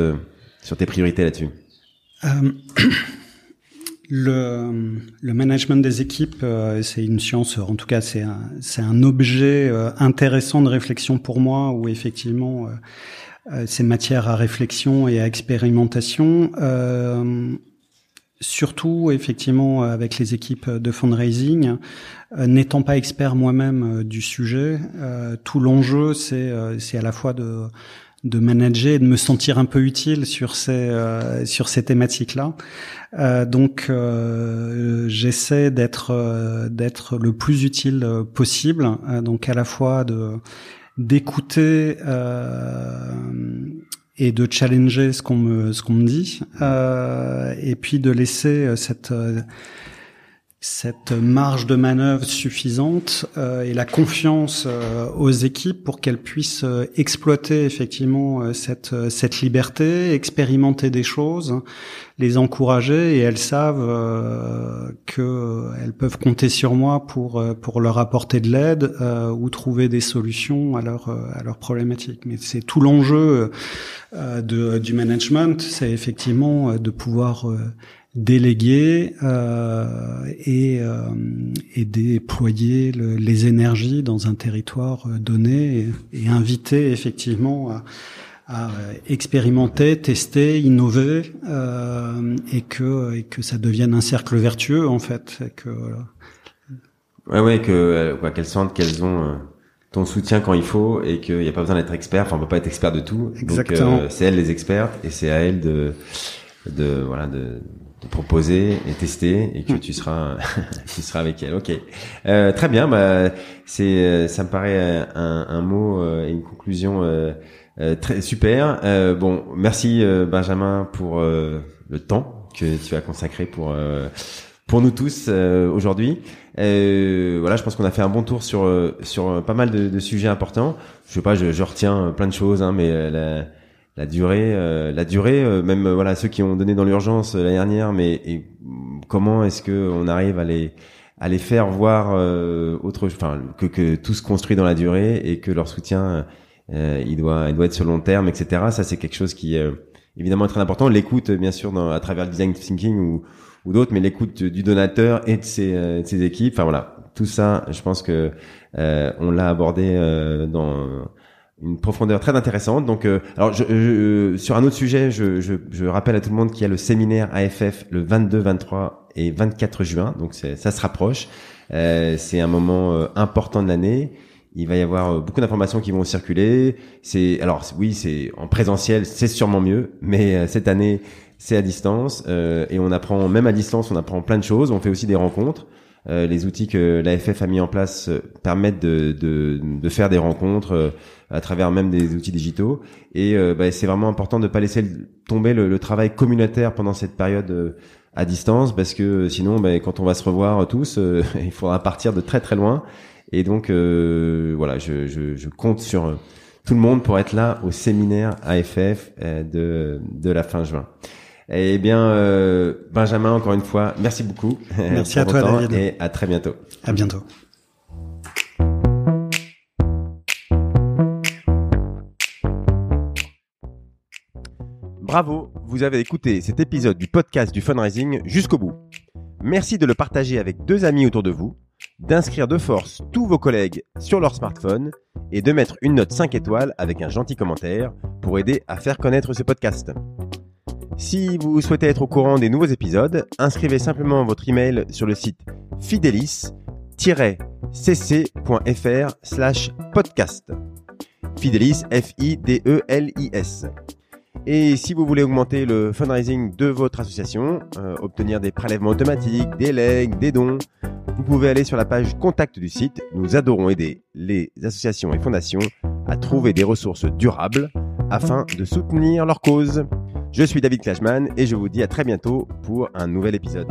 S1: sur tes priorités là-dessus? *clears throat*
S2: Le, le, management des équipes, c'est une science, en tout cas, c'est un, c'est un objet intéressant de réflexion pour moi, où effectivement, euh, ces matières à réflexion et à expérimentation. Euh, surtout effectivement avec les équipes de fundraising, euh, n'étant pas expert moi-même du sujet, tout l'enjeu c'est c'est à la fois de de manager et de me sentir un peu utile sur ces sur ces thématiques-là. donc j'essaie d'être d'être le plus utile possible. donc à la fois de d'écouter euh, et de challenger ce qu'on me ce qu'on me dit euh, et puis de laisser euh, cette euh, cette marge de manœuvre suffisante euh, et la confiance euh, aux équipes pour qu'elles puissent euh, exploiter effectivement cette cette liberté, expérimenter des choses, les encourager et elles savent que elles peuvent compter sur moi pour pour leur apporter de l'aide ou trouver des solutions à leur à leurs problématiques. Mais c'est tout l'enjeu de du management, c'est effectivement de pouvoir déléguer euh, et, euh, et déployer le, les énergies dans un territoire euh, donné et, et inviter effectivement à, à, expérimenter, tester, innover euh, et que et que ça devienne un cercle vertueux en fait. Et que,
S1: Ouais ouais que euh, quoi qu'elles sentent qu'elles ont euh, ton soutien quand il faut et qu'il n'y a pas besoin d'être expert. Enfin on peut pas être expert de tout.
S2: Exactement.
S1: Donc c'est elles les expertes et c'est à elles de de voilà de proposer et tester et que tu seras *laughs* tu seras avec elle. Ok, euh, très bien. Bah c'est ça me paraît un, un mot et une conclusion très super. bon, merci Benjamin pour le temps que tu as consacré pour pour nous tous aujourd'hui. voilà, je pense qu'on a fait un bon tour sur sur pas mal de, de sujets importants. Je sais pas, je, je retiens plein de choses, hein, mais la, la durée, euh, la durée, euh, même euh, voilà ceux qui ont donné dans l'urgence l'année dernière, mais et, comment est-ce que on arrive à les à les faire voir autre, enfin que que tout se construit dans la durée et que leur soutien il doit il doit être sur long terme, etc. Ça c'est quelque chose qui est évidemment très important. L'écoute bien sûr dans, à travers le design thinking ou ou d'autres, mais l'écoute du donateur et de ses, de ses équipes. Enfin voilà, tout ça, je pense que on l'a abordé dans une profondeur très intéressante. Donc, euh, alors je, euh, sur un autre sujet, je, je, je, rappelle à tout le monde qu'il y a le séminaire AFF le 22, 23 et 24 juin. Donc, ça se rapproche. Euh, c'est un moment euh, important de l'année. Il va y avoir beaucoup d'informations qui vont circuler. C'est alors oui, c'est en présentiel, c'est sûrement mieux, mais cette année c'est à distance et on apprend même à distance, on apprend plein de choses. On fait aussi des rencontres. Euh, les outils que l'AFF a mis en place euh, permettent de, de, de, faire des rencontres euh, à travers même des outils digitaux. Et bah, c'est vraiment important de ne pas laisser tomber le, le, travail communautaire pendant cette période à distance, parce que sinon, bah, quand on va se revoir tous, *laughs* il faudra partir de très très loin. Et donc, voilà, je, je, je, compte sur tout le monde pour être là au séminaire AFF de, de la fin juin. Eh bien, euh, Benjamin, encore une fois, merci beaucoup.
S2: Merci *laughs* à toi, David.
S1: Et à très bientôt.
S2: À bientôt.
S1: Bravo, vous avez écouté cet épisode du podcast du fundraising jusqu'au bout. Merci de le partager avec deux amis autour de vous, d'inscrire de force tous vos collègues sur leur smartphone et de mettre une note 5 étoiles avec un gentil commentaire pour aider à faire connaître ce podcast. Si vous souhaitez être au courant des nouveaux épisodes, inscrivez simplement votre email sur le site fidelis-cc.fr slash podcast. Fidelis, F-I-D-E-L-I-S. Et si vous voulez augmenter le fundraising de votre association, euh, obtenir des prélèvements automatiques, des legs, des dons, vous pouvez aller sur la page contact du site. Nous adorons aider les associations et fondations à trouver des ressources durables afin de soutenir leur cause. Je suis David Clashman et je vous dis à très bientôt pour un nouvel épisode.